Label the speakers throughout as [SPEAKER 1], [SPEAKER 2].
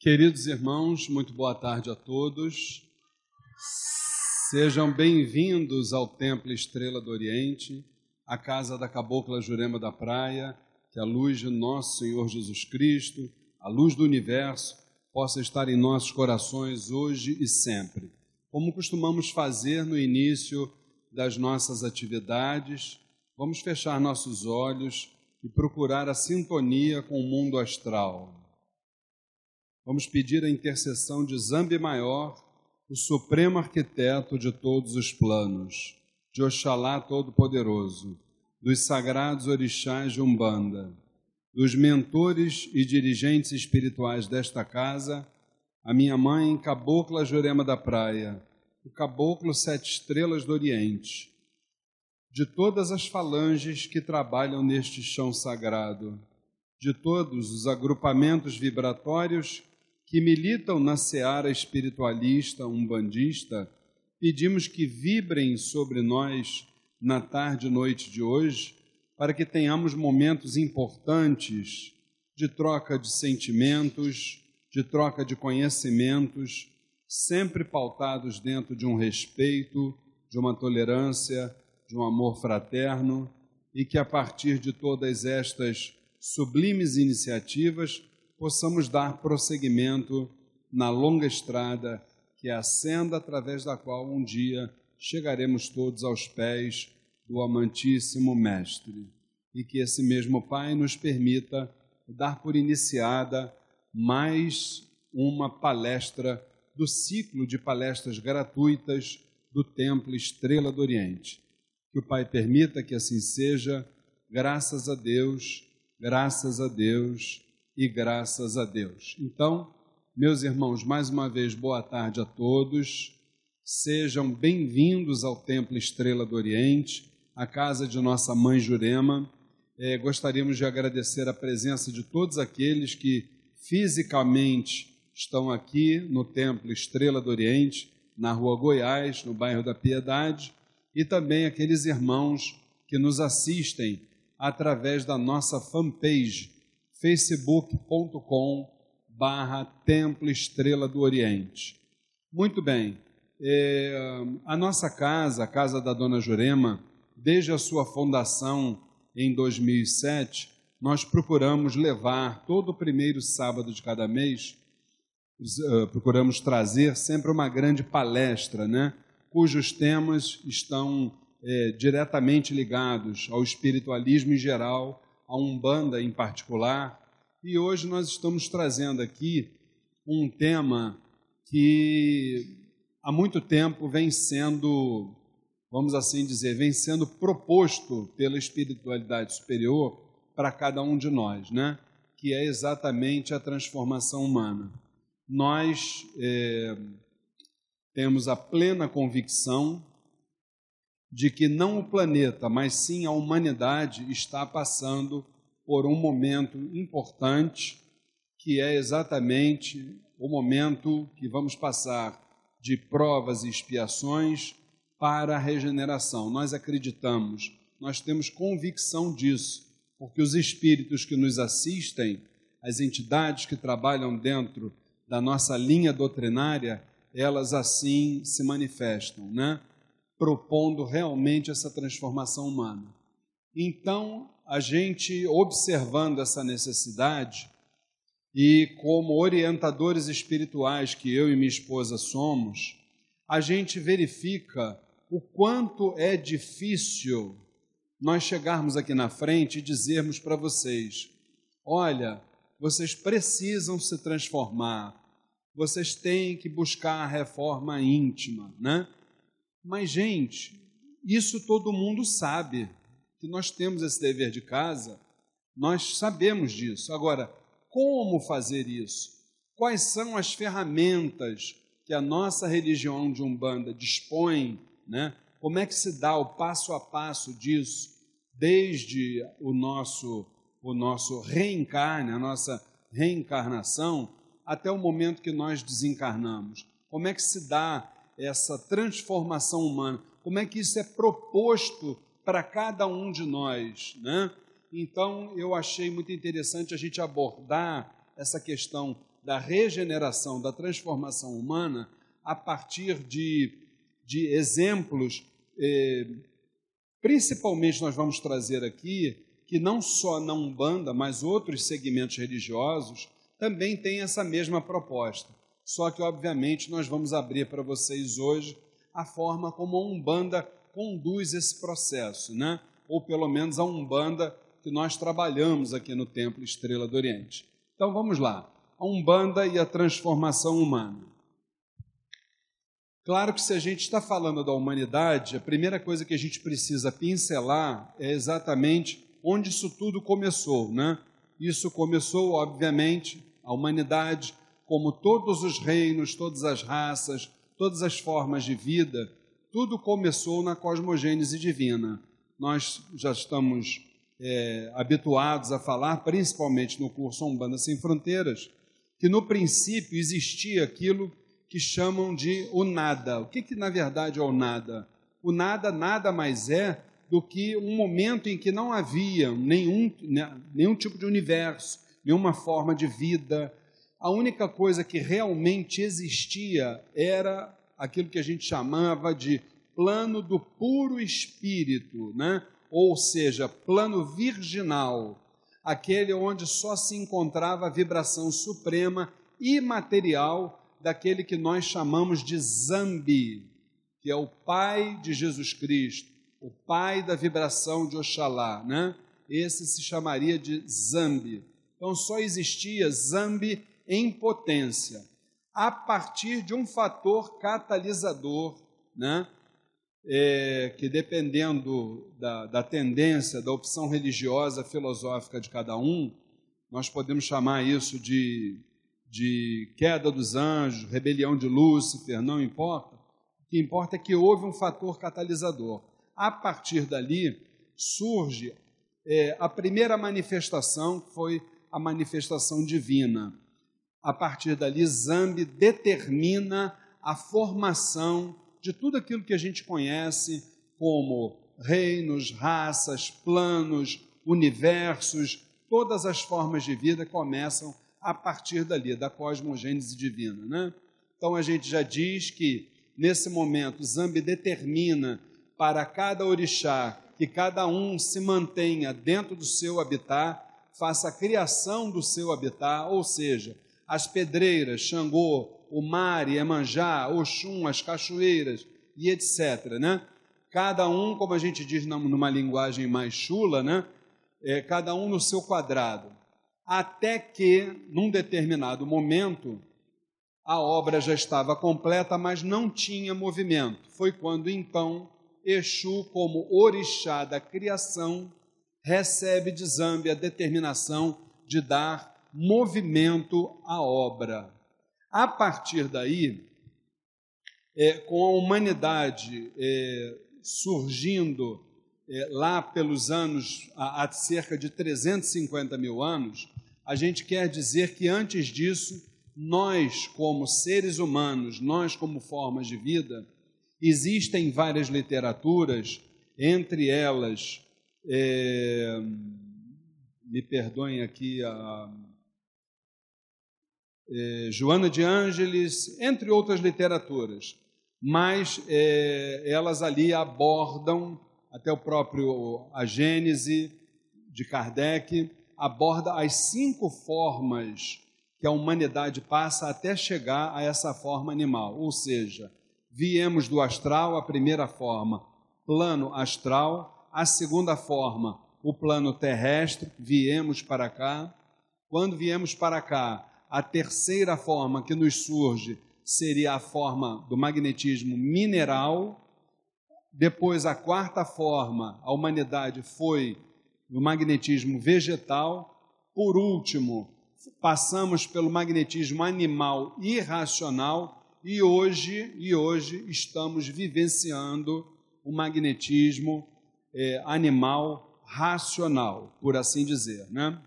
[SPEAKER 1] Queridos irmãos, muito boa tarde a todos. Sejam bem-vindos ao Templo Estrela do Oriente, a casa da Cabocla Jurema da Praia, que a luz de nosso Senhor Jesus Cristo, a luz do universo, possa estar em nossos corações hoje e sempre. Como costumamos fazer no início das nossas atividades, vamos fechar nossos olhos e procurar a sintonia com o mundo astral. Vamos pedir a intercessão de Zambi Maior, o supremo arquiteto de todos os planos, de Oxalá Todo-Poderoso, dos sagrados orixás de Umbanda, dos mentores e dirigentes espirituais desta casa, a minha mãe, Cabocla Jurema da Praia, o Caboclo Sete Estrelas do Oriente, de todas as falanges que trabalham neste chão sagrado, de todos os agrupamentos vibratórios que militam na seara espiritualista umbandista, pedimos que vibrem sobre nós na tarde e noite de hoje, para que tenhamos momentos importantes de troca de sentimentos, de troca de conhecimentos, sempre pautados dentro de um respeito, de uma tolerância, de um amor fraterno, e que a partir de todas estas sublimes iniciativas possamos dar prosseguimento na longa estrada que é a senda através da qual um dia chegaremos todos aos pés do amantíssimo Mestre. E que esse mesmo Pai nos permita dar por iniciada mais uma palestra do ciclo de palestras gratuitas do Templo Estrela do Oriente. Que o Pai permita que assim seja, graças a Deus, graças a Deus e graças a Deus. Então, meus irmãos, mais uma vez, boa tarde a todos. Sejam bem-vindos ao Templo Estrela do Oriente, a casa de nossa mãe Jurema. É, gostaríamos de agradecer a presença de todos aqueles que fisicamente estão aqui no Templo Estrela do Oriente, na Rua Goiás, no bairro da Piedade, e também aqueles irmãos que nos assistem através da nossa fanpage facebook.com barra Templo Estrela do Oriente. Muito bem, é, a nossa casa, a casa da Dona Jurema, desde a sua fundação em 2007, nós procuramos levar todo o primeiro sábado de cada mês, uh, procuramos trazer sempre uma grande palestra, né? cujos temas estão é, diretamente ligados ao espiritualismo em geral a Umbanda em particular. E hoje nós estamos trazendo aqui um tema que há muito tempo vem sendo, vamos assim dizer, vem sendo proposto pela espiritualidade superior para cada um de nós, né? Que é exatamente a transformação humana. Nós é, temos a plena convicção de que não o planeta, mas sim a humanidade está passando por um momento importante, que é exatamente o momento que vamos passar de provas e expiações para a regeneração. Nós acreditamos, nós temos convicção disso, porque os espíritos que nos assistem, as entidades que trabalham dentro da nossa linha doutrinária, elas assim se manifestam, né? Propondo realmente essa transformação humana. Então, a gente observando essa necessidade e como orientadores espirituais que eu e minha esposa somos, a gente verifica o quanto é difícil nós chegarmos aqui na frente e dizermos para vocês: olha, vocês precisam se transformar, vocês têm que buscar a reforma íntima, né? Mas, gente, isso todo mundo sabe, que nós temos esse dever de casa, nós sabemos disso. Agora, como fazer isso? Quais são as ferramentas que a nossa religião de Umbanda dispõe, né? Como é que se dá o passo a passo disso, desde o nosso o nosso reencarne, a nossa reencarnação, até o momento que nós desencarnamos? Como é que se dá essa transformação humana, como é que isso é proposto para cada um de nós, né? Então, eu achei muito interessante a gente abordar essa questão da regeneração, da transformação humana, a partir de, de exemplos, eh, principalmente nós vamos trazer aqui, que não só na Umbanda, mas outros segmentos religiosos também têm essa mesma proposta. Só que, obviamente, nós vamos abrir para vocês hoje a forma como a Umbanda conduz esse processo, né? ou pelo menos a Umbanda que nós trabalhamos aqui no Templo Estrela do Oriente. Então vamos lá. A Umbanda e a transformação humana. Claro que se a gente está falando da humanidade, a primeira coisa que a gente precisa pincelar é exatamente onde isso tudo começou, né? Isso começou, obviamente, a humanidade, como todos os reinos, todas as raças, todas as formas de vida, tudo começou na cosmogênese divina. Nós já estamos é, habituados a falar, principalmente no curso Umbanda Sem Fronteiras, que no princípio existia aquilo que chamam de o nada. O que, que na verdade é o nada? O nada nada mais é do que um momento em que não havia nenhum, né, nenhum tipo de universo, nenhuma forma de vida. A única coisa que realmente existia era aquilo que a gente chamava de plano do puro espírito, né? ou seja, plano virginal, aquele onde só se encontrava a vibração suprema imaterial daquele que nós chamamos de Zambi, que é o Pai de Jesus Cristo, o Pai da vibração de Oxalá, né? Esse se chamaria de Zambi. Então só existia Zambi em potência, a partir de um fator catalisador, né? É, que dependendo da, da tendência, da opção religiosa, filosófica de cada um, nós podemos chamar isso de de queda dos anjos, rebelião de Lúcifer, não importa. O que importa é que houve um fator catalisador. A partir dali surge é, a primeira manifestação, que foi a manifestação divina. A partir dali, Zambi determina a formação de tudo aquilo que a gente conhece como reinos, raças, planos, universos, todas as formas de vida começam a partir dali, da cosmogênese divina. Né? Então a gente já diz que, nesse momento, Zambi determina para cada orixá que cada um se mantenha dentro do seu habitat, faça a criação do seu habitat, ou seja, as pedreiras, Xangô, o mar, Iemanjá, Oxum, as cachoeiras e etc. Né? Cada um, como a gente diz numa linguagem mais chula, né? É, cada um no seu quadrado até que, num determinado momento, a obra já estava completa, mas não tinha movimento. Foi quando então Exu, como orixá da criação, recebe de Zambi a determinação de dar movimento à obra. A partir daí, é, com a humanidade é, surgindo é, lá pelos anos, há, cerca de 350 mil anos, a gente quer dizer que antes disso, nós, como seres humanos, nós, como formas de vida, existem várias literaturas, entre elas, é, me perdoem aqui, a, é, Joana de Ângeles, entre outras literaturas, mas é, elas ali abordam até o próprio a Gênese de Kardec, aborda as cinco formas que a humanidade passa até chegar a essa forma animal. Ou seja, viemos do astral, a primeira forma, plano astral, a segunda forma, o plano terrestre, viemos para cá. Quando viemos para cá, a terceira forma que nos surge seria a forma do magnetismo mineral. Depois, a quarta forma, a humanidade foi no magnetismo vegetal. Por último, passamos pelo magnetismo animal irracional e hoje, e hoje estamos vivenciando o magnetismo é, animal racional, por assim dizer. Né?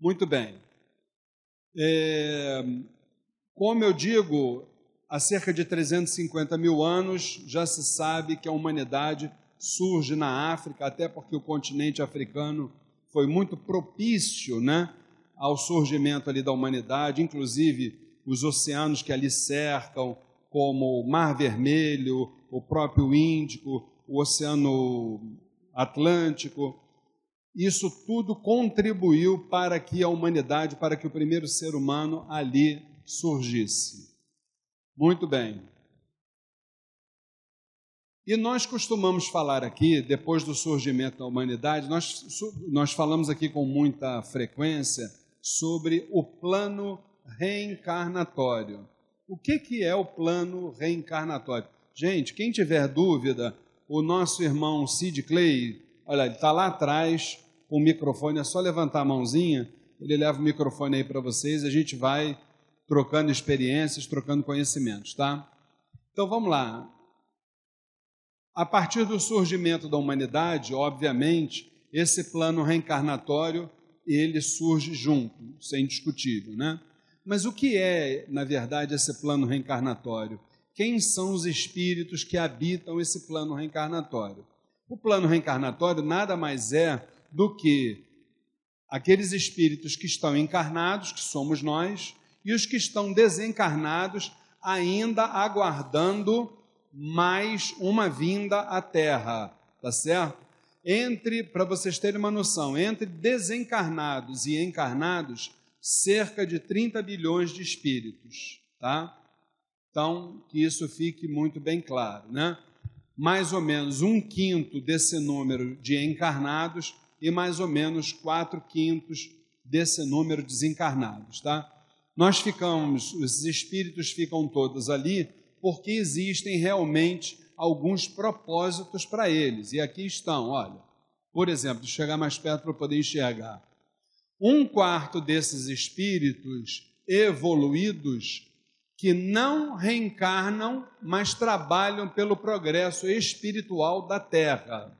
[SPEAKER 1] Muito bem. É, como eu digo, há cerca de 350 mil anos já se sabe que a humanidade surge na África, até porque o continente africano foi muito propício né, ao surgimento ali da humanidade, inclusive os oceanos que ali cercam, como o Mar Vermelho, o próprio Índico, o Oceano Atlântico. Isso tudo contribuiu para que a humanidade, para que o primeiro ser humano ali surgisse. Muito bem. E nós costumamos falar aqui, depois do surgimento da humanidade, nós, nós falamos aqui com muita frequência sobre o plano reencarnatório. O que, que é o plano reencarnatório? Gente, quem tiver dúvida, o nosso irmão Sid Clay, olha, ele está lá atrás com o microfone, é só levantar a mãozinha, ele leva o microfone aí para vocês, a gente vai trocando experiências, trocando conhecimentos, tá? Então vamos lá. A partir do surgimento da humanidade, obviamente, esse plano reencarnatório ele surge junto, isso é indiscutível, né? Mas o que é, na verdade, esse plano reencarnatório? Quem são os espíritos que habitam esse plano reencarnatório? O plano reencarnatório nada mais é do que aqueles espíritos que estão encarnados, que somos nós, e os que estão desencarnados, ainda aguardando mais uma vinda à Terra, tá certo? Entre, para vocês terem uma noção, entre desencarnados e encarnados, cerca de 30 bilhões de espíritos, tá? Então, que isso fique muito bem claro, né? Mais ou menos um quinto desse número de encarnados e mais ou menos quatro quintos desse número desencarnados, tá? Nós ficamos, os espíritos ficam todos ali porque existem realmente alguns propósitos para eles. E aqui estão, olha. Por exemplo, chegar mais perto para poder enxergar. Um quarto desses espíritos evoluídos que não reencarnam, mas trabalham pelo progresso espiritual da Terra.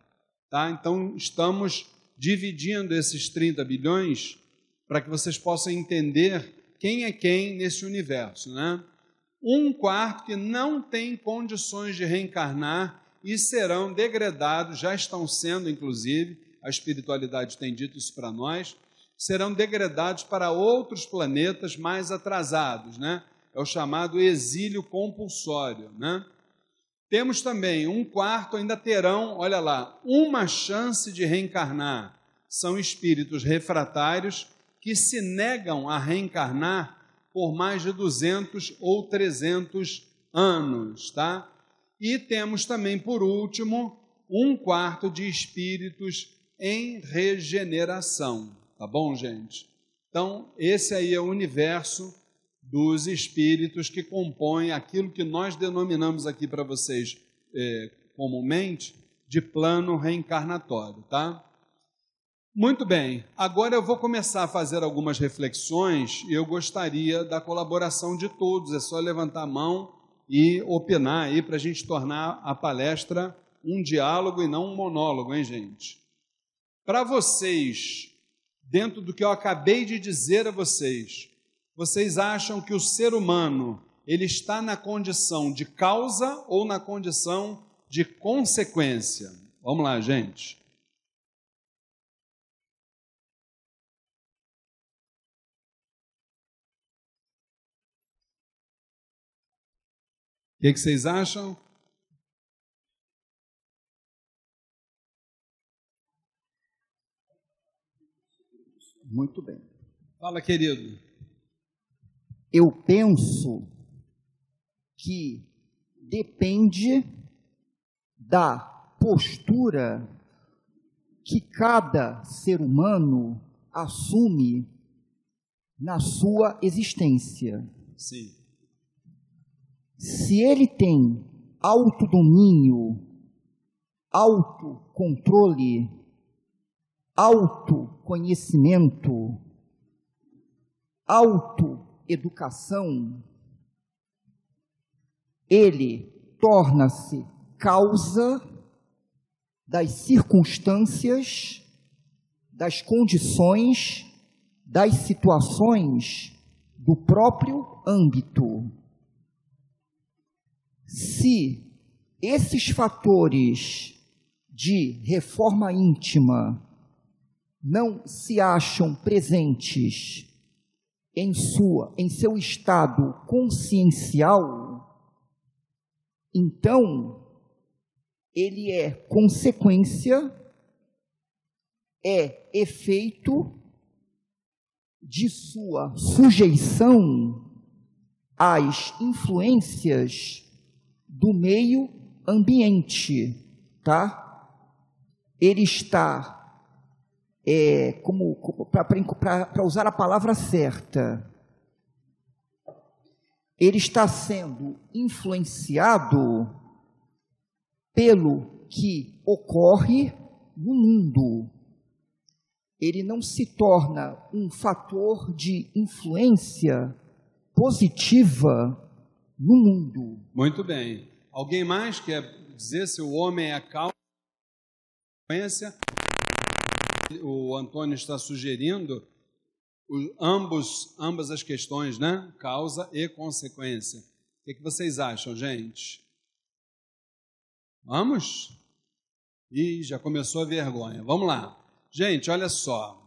[SPEAKER 1] Tá? Então, estamos dividindo esses 30 bilhões para que vocês possam entender quem é quem nesse universo. Né? um quarto que não tem condições de reencarnar e serão degradados, já estão sendo, inclusive, a espiritualidade tem dito isso para nós, serão degradados para outros planetas mais atrasados, né? É o chamado exílio compulsório, né? Temos também um quarto, ainda terão, olha lá, uma chance de reencarnar. São espíritos refratários que se negam a reencarnar por mais de 200 ou 300 anos, tá? E temos também, por último, um quarto de espíritos em regeneração, tá bom, gente? Então, esse aí é o universo dos espíritos que compõem aquilo que nós denominamos aqui para vocês é, comumente de plano reencarnatório, tá? Muito bem, agora eu vou começar a fazer algumas reflexões e eu gostaria da colaboração de todos. É só levantar a mão e opinar aí para a gente tornar a palestra um diálogo e não um monólogo, hein, gente? Para vocês, dentro do que eu acabei de dizer a vocês, vocês acham que o ser humano ele está na condição de causa ou na condição de consequência? Vamos lá, gente. que, que vocês acham?
[SPEAKER 2] Muito bem.
[SPEAKER 1] Fala, querido.
[SPEAKER 2] Eu penso que depende da postura que cada ser humano assume na sua existência.
[SPEAKER 1] Sim
[SPEAKER 2] se ele tem autodomínio, autocontrole, autoconhecimento, autoeducação, ele torna-se causa das circunstâncias, das condições, das situações do próprio âmbito. Se esses fatores de reforma íntima não se acham presentes em sua, em seu estado consciencial, então ele é consequência, é efeito de sua sujeição às influências do meio ambiente, tá? Ele está, é, como, como para usar a palavra certa, ele está sendo influenciado pelo que ocorre no mundo. Ele não se torna um fator de influência positiva no mundo.
[SPEAKER 1] Muito bem. Alguém mais quer dizer se o homem é a causa O Antônio está sugerindo ambos, ambas as questões, né? Causa e consequência. O que, que vocês acham, gente? Vamos? Ih, já começou a vergonha. Vamos lá. Gente, olha só.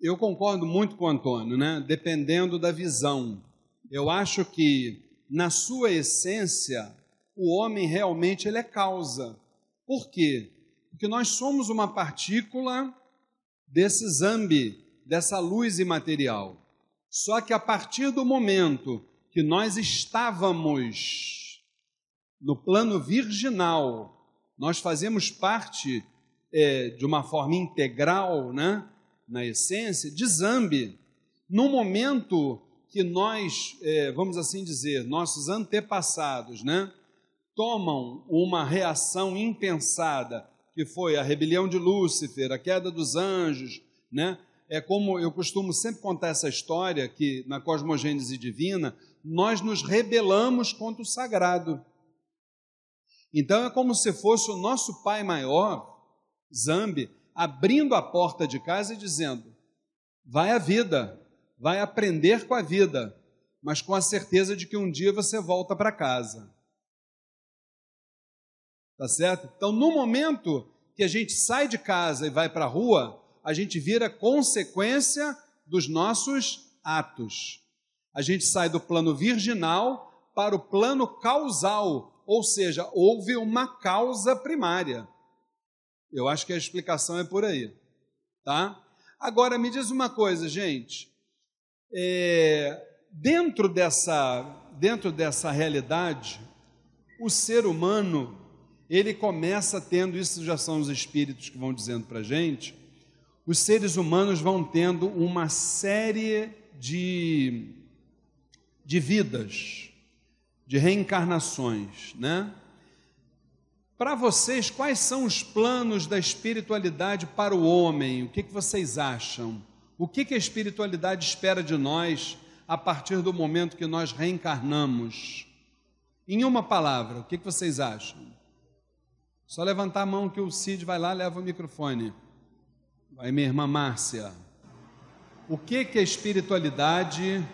[SPEAKER 1] Eu concordo muito com o Antônio, né? Dependendo da visão. Eu acho que, na sua essência, o homem realmente ele é causa. Por quê? Porque nós somos uma partícula desse zambi, dessa luz imaterial. Só que a partir do momento que nós estávamos no plano virginal, nós fazemos parte é, de uma forma integral, né, na essência, de Zambi. No momento que nós, é, vamos assim dizer, nossos antepassados, né, tomam uma reação impensada, que foi a rebelião de Lúcifer, a queda dos anjos, né? É como eu costumo sempre contar essa história que na cosmogênese divina nós nos rebelamos contra o sagrado. Então é como se fosse o nosso pai maior Zambi, abrindo a porta de casa e dizendo: vai a vida, vai aprender com a vida, mas com a certeza de que um dia você volta para casa. Tá certo? Então, no momento que a gente sai de casa e vai para a rua, a gente vira consequência dos nossos atos. A gente sai do plano virginal para o plano causal, ou seja, houve uma causa primária. Eu acho que a explicação é por aí, tá? Agora me diz uma coisa, gente. É, dentro dessa dentro dessa realidade, o ser humano ele começa tendo isso já são os espíritos que vão dizendo para gente. Os seres humanos vão tendo uma série de de vidas, de reencarnações, né? Para vocês, quais são os planos da espiritualidade para o homem? O que, que vocês acham? O que, que a espiritualidade espera de nós a partir do momento que nós reencarnamos? Em uma palavra, o que, que vocês acham? Só levantar a mão que o Cid vai lá leva o microfone. Vai minha irmã Márcia. O que, que a espiritualidade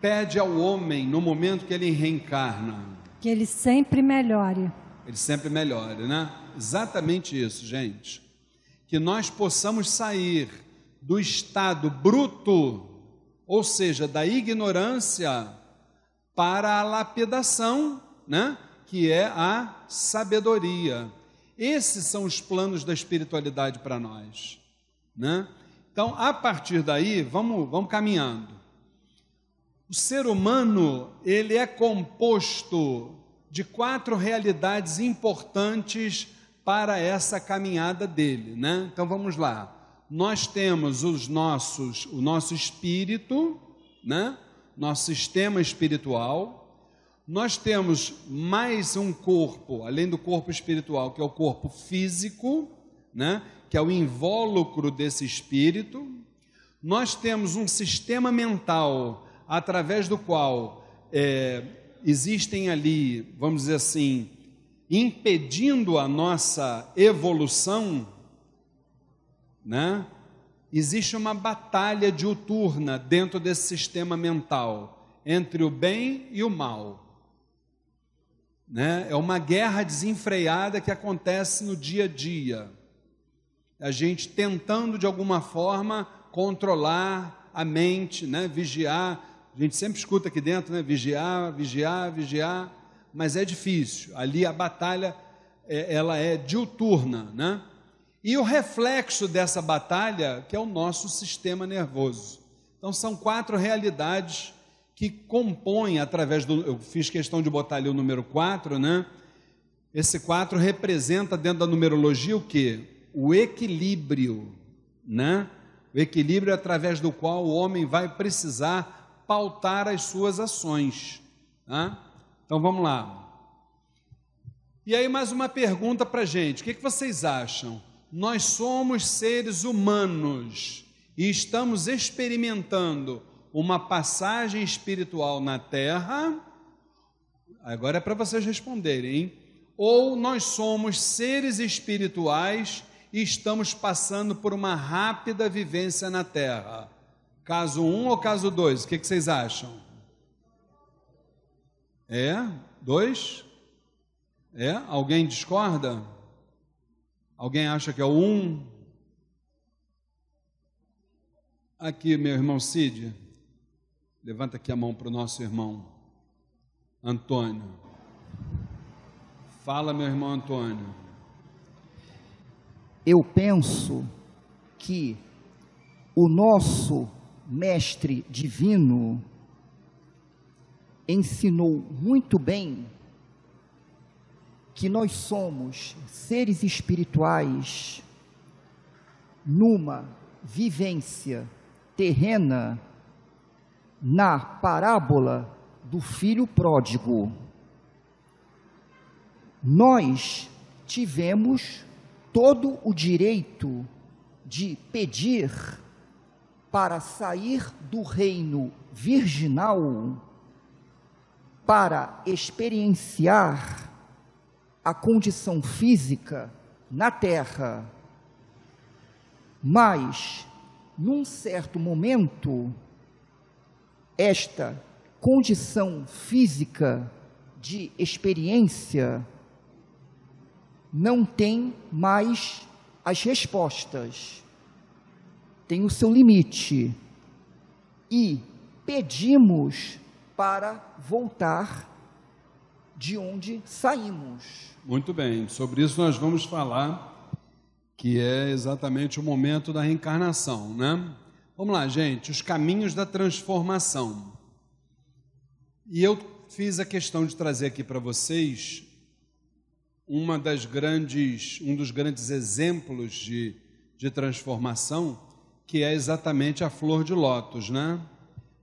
[SPEAKER 1] pede ao homem no momento que ele reencarna?
[SPEAKER 3] Que ele sempre melhore
[SPEAKER 1] ele sempre melhore, né? Exatamente isso, gente. Que nós possamos sair do estado bruto, ou seja, da ignorância, para a lapidação, né? Que é a sabedoria. Esses são os planos da espiritualidade para nós, né? Então, a partir daí, vamos, vamos caminhando. O ser humano, ele é composto de quatro realidades importantes para essa caminhada dele, né? Então vamos lá. Nós temos os nossos, o nosso espírito, né? Nosso sistema espiritual. Nós temos mais um corpo, além do corpo espiritual, que é o corpo físico, né? Que é o invólucro desse espírito. Nós temos um sistema mental através do qual é, existem ali, vamos dizer assim, impedindo a nossa evolução, né? Existe uma batalha diuturna dentro desse sistema mental entre o bem e o mal. Né? É uma guerra desenfreada que acontece no dia a dia. A gente tentando de alguma forma controlar a mente, né? Vigiar. A gente sempre escuta aqui dentro, né? Vigiar, vigiar, vigiar, mas é difícil. Ali a batalha é, ela é diuturna, né? E o reflexo dessa batalha, que é o nosso sistema nervoso. Então são quatro realidades que compõem através do eu fiz questão de botar ali o número 4, né? Esse 4 representa dentro da numerologia o que? O equilíbrio, né? O equilíbrio através do qual o homem vai precisar pautar as suas ações. Tá? Então vamos lá. E aí, mais uma pergunta para gente: o que, que vocês acham? Nós somos seres humanos e estamos experimentando uma passagem espiritual na Terra. Agora é para vocês responderem, hein? Ou nós somos seres espirituais e estamos passando por uma rápida vivência na Terra. Caso 1 um ou caso 2? O que, que, vocês acham? É? Dois? É? Alguém discorda? Alguém acha que é o 1? Um? Aqui, meu irmão Cid. Levanta aqui a mão para o nosso irmão Antônio. Fala, meu irmão Antônio
[SPEAKER 2] eu penso que o nosso Mestre Divino ensinou muito bem que nós somos seres espirituais numa vivência terrena na parábola do filho pródigo. Nós tivemos todo o direito de pedir para sair do reino virginal para experienciar a condição física na terra. Mas, num certo momento, esta condição física de experiência não tem mais as respostas, tem o seu limite. E pedimos para voltar de onde saímos.
[SPEAKER 1] Muito bem, sobre isso nós vamos falar, que é exatamente o momento da reencarnação, né? Vamos lá, gente, os caminhos da transformação. E eu fiz a questão de trazer aqui para vocês uma das grandes, um dos grandes exemplos de, de transformação, que é exatamente a flor de lótus, né?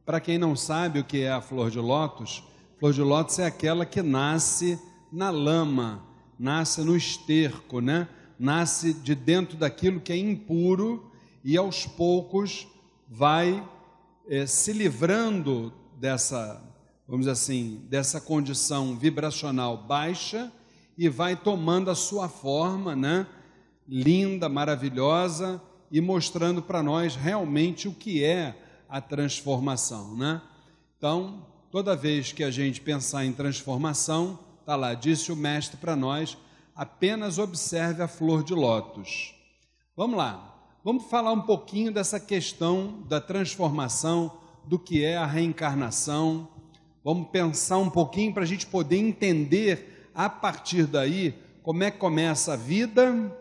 [SPEAKER 1] Para quem não sabe o que é a flor de lótus, flor de lótus é aquela que nasce na lama, nasce no esterco, né? Nasce de dentro daquilo que é impuro e aos poucos vai é, se livrando dessa, vamos dizer assim, dessa condição vibracional baixa e vai tomando a sua forma, né? Linda, maravilhosa e mostrando para nós realmente o que é a transformação, né? Então, toda vez que a gente pensar em transformação, tá lá, disse o mestre para nós, apenas observe a flor de lótus. Vamos lá. Vamos falar um pouquinho dessa questão da transformação, do que é a reencarnação. Vamos pensar um pouquinho para a gente poder entender a partir daí, como é que começa a vida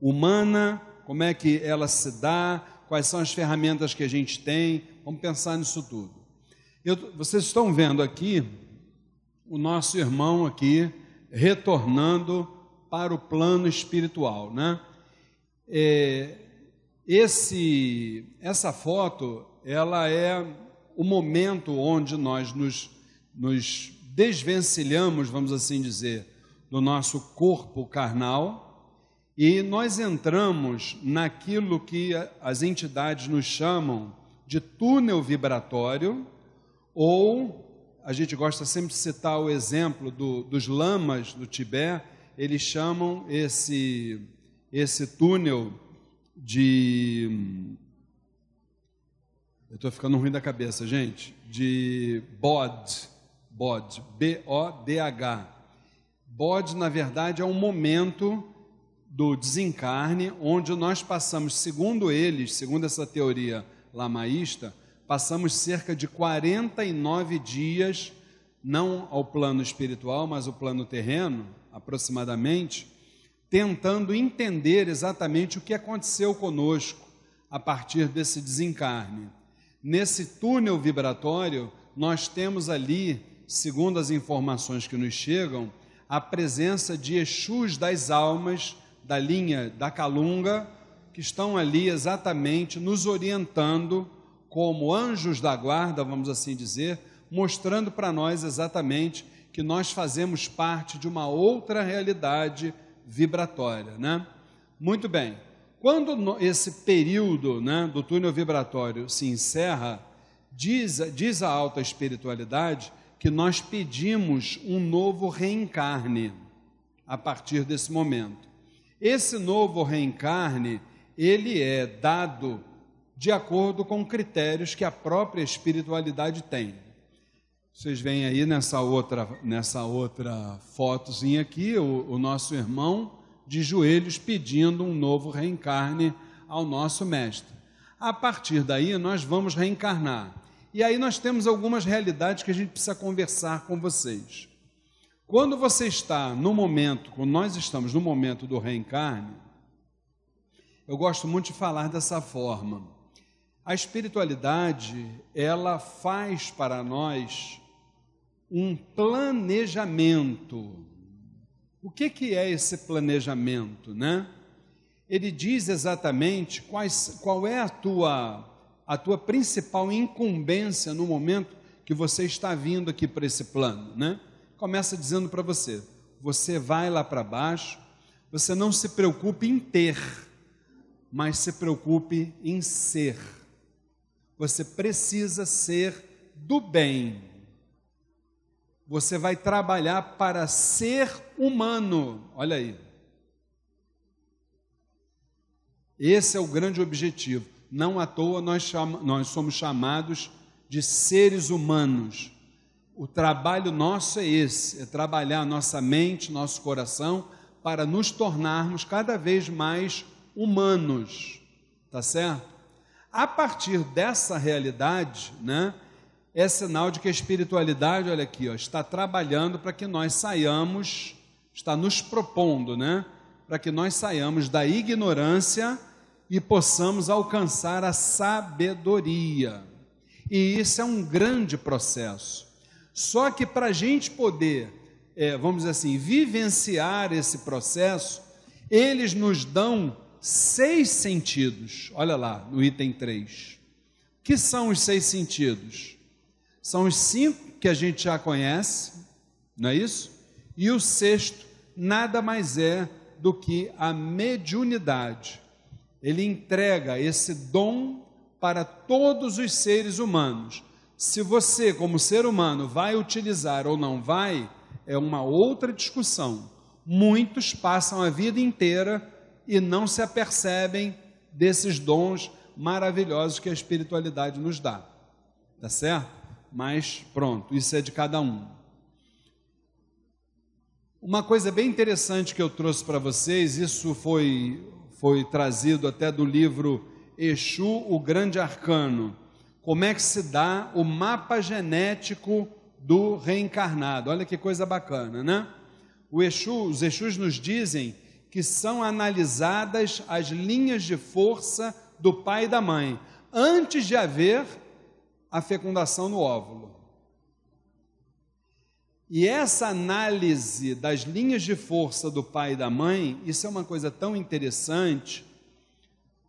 [SPEAKER 1] humana, como é que ela se dá, quais são as ferramentas que a gente tem. Vamos pensar nisso tudo. Eu, vocês estão vendo aqui o nosso irmão aqui retornando para o plano espiritual, né? É, esse, essa foto, ela é o momento onde nós nos, nos desvencilhamos, vamos assim dizer, do nosso corpo carnal e nós entramos naquilo que as entidades nos chamam de túnel vibratório, ou a gente gosta sempre de citar o exemplo do, dos lamas do Tibete, eles chamam esse, esse túnel de. Eu estou ficando ruim da cabeça, gente. De Bod Bod, B-O-D-H. Bod, na verdade, é um momento do desencarne onde nós passamos, segundo eles, segundo essa teoria lamaísta, passamos cerca de 49 dias, não ao plano espiritual, mas ao plano terreno, aproximadamente, tentando entender exatamente o que aconteceu conosco a partir desse desencarne. Nesse túnel vibratório, nós temos ali, segundo as informações que nos chegam, a presença de Exus das almas da linha da Calunga, que estão ali exatamente nos orientando como anjos da guarda, vamos assim dizer, mostrando para nós exatamente que nós fazemos parte de uma outra realidade vibratória, né? Muito bem. Quando esse período né, do túnel vibratório se encerra, diz, diz a alta espiritualidade que nós pedimos um novo reencarne a partir desse momento. Esse novo reencarne, ele é dado de acordo com critérios que a própria espiritualidade tem. Vocês veem aí nessa outra, nessa outra fotozinha aqui, o, o nosso irmão de joelhos pedindo um novo reencarne ao nosso mestre. A partir daí, nós vamos reencarnar. E aí nós temos algumas realidades que a gente precisa conversar com vocês. Quando você está no momento, quando nós estamos no momento do reencarne, eu gosto muito de falar dessa forma. A espiritualidade, ela faz para nós um planejamento o que, que é esse planejamento, né? Ele diz exatamente quais, qual é a tua, a tua principal incumbência no momento que você está vindo aqui para esse plano, né? Começa dizendo para você: você vai lá para baixo, você não se preocupe em ter, mas se preocupe em ser. Você precisa ser do bem você vai trabalhar para ser humano. Olha aí. Esse é o grande objetivo. Não à toa nós, nós somos chamados de seres humanos. O trabalho nosso é esse: é trabalhar nossa mente, nosso coração, para nos tornarmos cada vez mais humanos. Tá certo? A partir dessa realidade, né? É sinal de que a espiritualidade, olha aqui, ó, está trabalhando para que nós saiamos, está nos propondo, né? Para que nós saiamos da ignorância e possamos alcançar a sabedoria. E isso é um grande processo. Só que para a gente poder, é, vamos dizer assim, vivenciar esse processo, eles nos dão seis sentidos. Olha lá, no item 3. Que são os seis sentidos? São os cinco que a gente já conhece, não é isso? E o sexto nada mais é do que a mediunidade. Ele entrega esse dom para todos os seres humanos. Se você, como ser humano, vai utilizar ou não vai, é uma outra discussão. Muitos passam a vida inteira e não se apercebem desses dons maravilhosos que a espiritualidade nos dá. Tá certo? Mas pronto, isso é de cada um. Uma coisa bem interessante que eu trouxe para vocês, isso foi, foi trazido até do livro Exu, o Grande Arcano. Como é que se dá o mapa genético do reencarnado? Olha que coisa bacana, né? O Exu, os Exus nos dizem que são analisadas as linhas de força do pai e da mãe, antes de haver a fecundação no óvulo. E essa análise das linhas de força do pai e da mãe, isso é uma coisa tão interessante.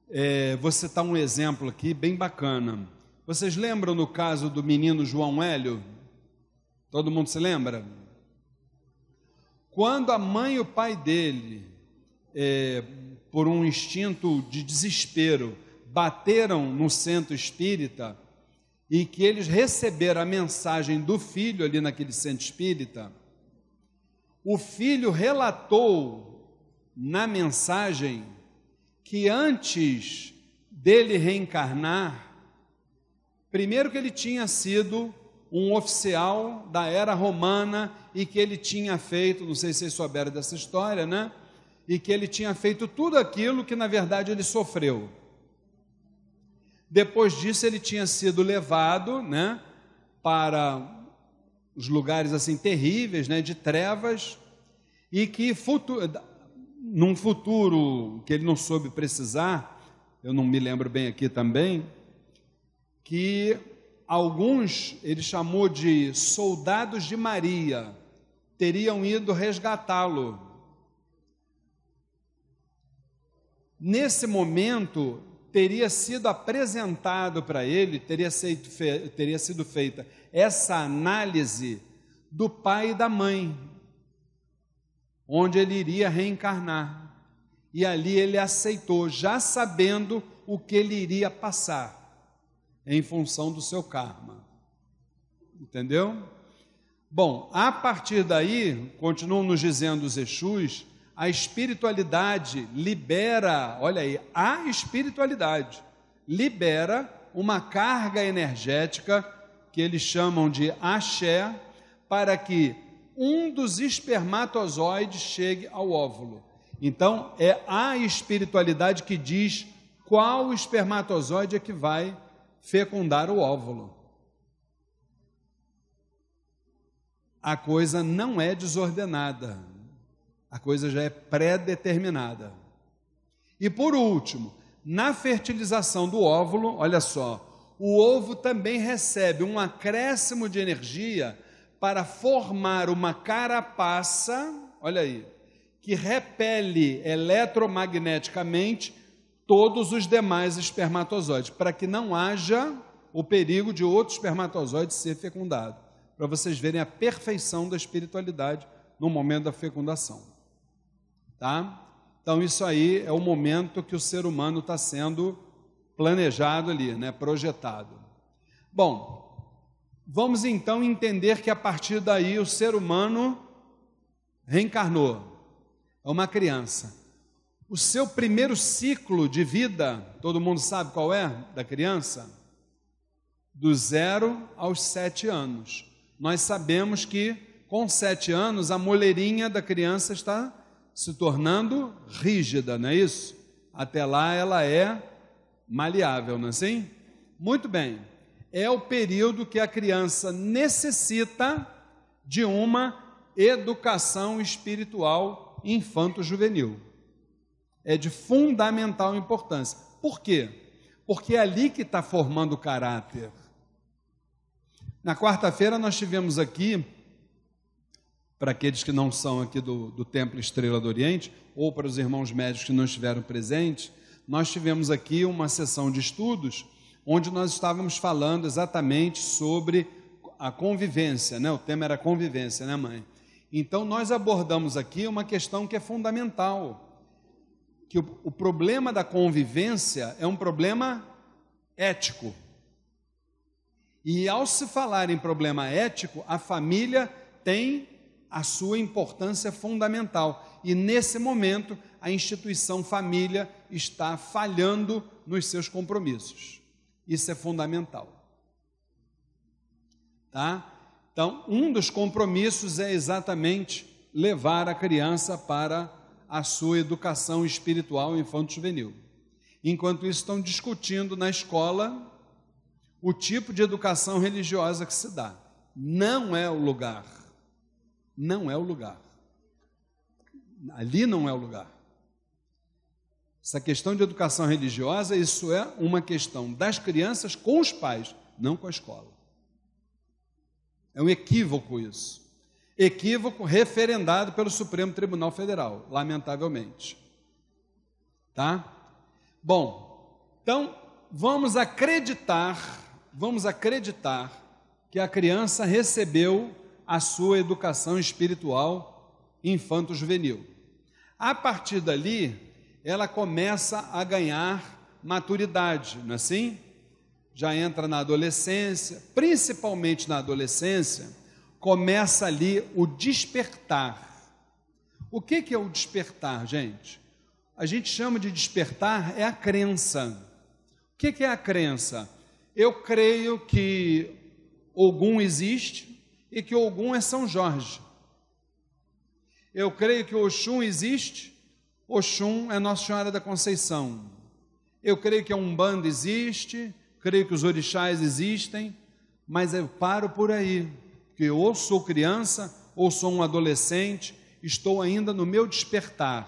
[SPEAKER 1] É, vou citar um exemplo aqui bem bacana. Vocês lembram no caso do menino João Hélio? Todo mundo se lembra? Quando a mãe e o pai dele, é, por um instinto de desespero, bateram no centro espírita, e que eles receberam a mensagem do filho ali naquele centro espírita, o filho relatou na mensagem que antes dele reencarnar, primeiro que ele tinha sido um oficial da era romana e que ele tinha feito, não sei se vocês souberam dessa história, né? E que ele tinha feito tudo aquilo que na verdade ele sofreu. Depois disso, ele tinha sido levado né, para os lugares assim terríveis, né, de trevas, e que futuro, num futuro que ele não soube precisar, eu não me lembro bem aqui também, que alguns ele chamou de soldados de Maria teriam ido resgatá-lo. Nesse momento, teria sido apresentado para ele, teria, teria sido feita essa análise do pai e da mãe, onde ele iria reencarnar. E ali ele aceitou, já sabendo o que ele iria passar, em função do seu karma. Entendeu? Bom, a partir daí, continuam nos dizendo os Exus, a espiritualidade libera, olha aí, a espiritualidade libera uma carga energética que eles chamam de axé, para que um dos espermatozoides chegue ao óvulo. Então, é a espiritualidade que diz qual espermatozoide é que vai fecundar o óvulo. A coisa não é desordenada, a coisa já é pré-determinada. E por último, na fertilização do óvulo, olha só, o ovo também recebe um acréscimo de energia para formar uma carapaça, olha aí, que repele eletromagneticamente todos os demais espermatozoides, para que não haja o perigo de outro espermatozoide ser fecundado, para vocês verem a perfeição da espiritualidade no momento da fecundação. Tá? Então, isso aí é o momento que o ser humano está sendo planejado ali, né? projetado. Bom, vamos então entender que a partir daí o ser humano reencarnou, é uma criança. O seu primeiro ciclo de vida, todo mundo sabe qual é da criança? Do zero aos sete anos. Nós sabemos que com sete anos a moleirinha da criança está se tornando rígida, não é isso? Até lá ela é maleável, não é assim? Muito bem. É o período que a criança necessita de uma educação espiritual infanto-juvenil. É de fundamental importância. Por quê? Porque é ali que está formando o caráter. Na quarta-feira nós tivemos aqui para aqueles que não são aqui do, do Templo Estrela do Oriente, ou para os irmãos médicos que não estiveram presentes, nós tivemos aqui uma sessão de estudos onde nós estávamos falando exatamente sobre a convivência, né? O tema era convivência, né, mãe? Então nós abordamos aqui uma questão que é fundamental, que o, o problema da convivência é um problema ético. E ao se falar em problema ético, a família tem a sua importância fundamental. E nesse momento, a instituição família está falhando nos seus compromissos. Isso é fundamental. Tá? Então, um dos compromissos é exatamente levar a criança para a sua educação espiritual infanto-juvenil. Enquanto isso, estão discutindo na escola o tipo de educação religiosa que se dá. Não é o lugar não é o lugar. Ali não é o lugar. Essa questão de educação religiosa, isso é uma questão das crianças com os pais, não com a escola. É um equívoco isso. Equívoco referendado pelo Supremo Tribunal Federal, lamentavelmente. Tá? Bom, então vamos acreditar, vamos acreditar que a criança recebeu a sua educação espiritual infanto-juvenil. A partir dali, ela começa a ganhar maturidade, não é assim? Já entra na adolescência, principalmente na adolescência, começa ali o despertar. O que, que é o despertar, gente? A gente chama de despertar é a crença. O que, que é a crença? Eu creio que Ogum existe, e que Ogum é São Jorge. Eu creio que Oxum existe, Oxum é Nossa Senhora da Conceição. Eu creio que a Umbanda existe, creio que os orixás existem, mas eu paro por aí, porque ou sou criança ou sou um adolescente, estou ainda no meu despertar.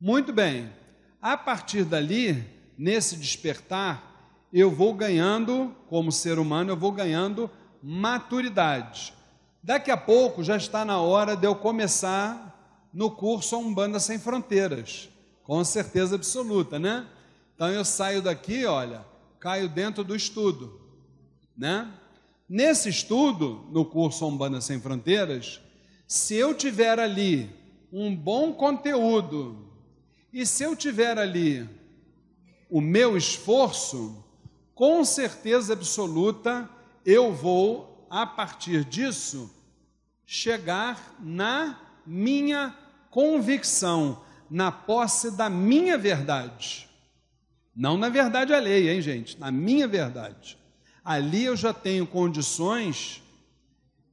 [SPEAKER 1] Muito bem, a partir dali, nesse despertar, eu vou ganhando, como ser humano, eu vou ganhando maturidade. Daqui a pouco já está na hora de eu começar no curso Umbanda Sem Fronteiras, com certeza absoluta, né? Então eu saio daqui, olha, caio dentro do estudo, né? Nesse estudo, no curso Umbanda Sem Fronteiras, se eu tiver ali um bom conteúdo e se eu tiver ali o meu esforço, com certeza absoluta eu vou, a partir disso, chegar na minha convicção, na posse da minha verdade. Não na verdade alheia, hein, gente? Na minha verdade. Ali eu já tenho condições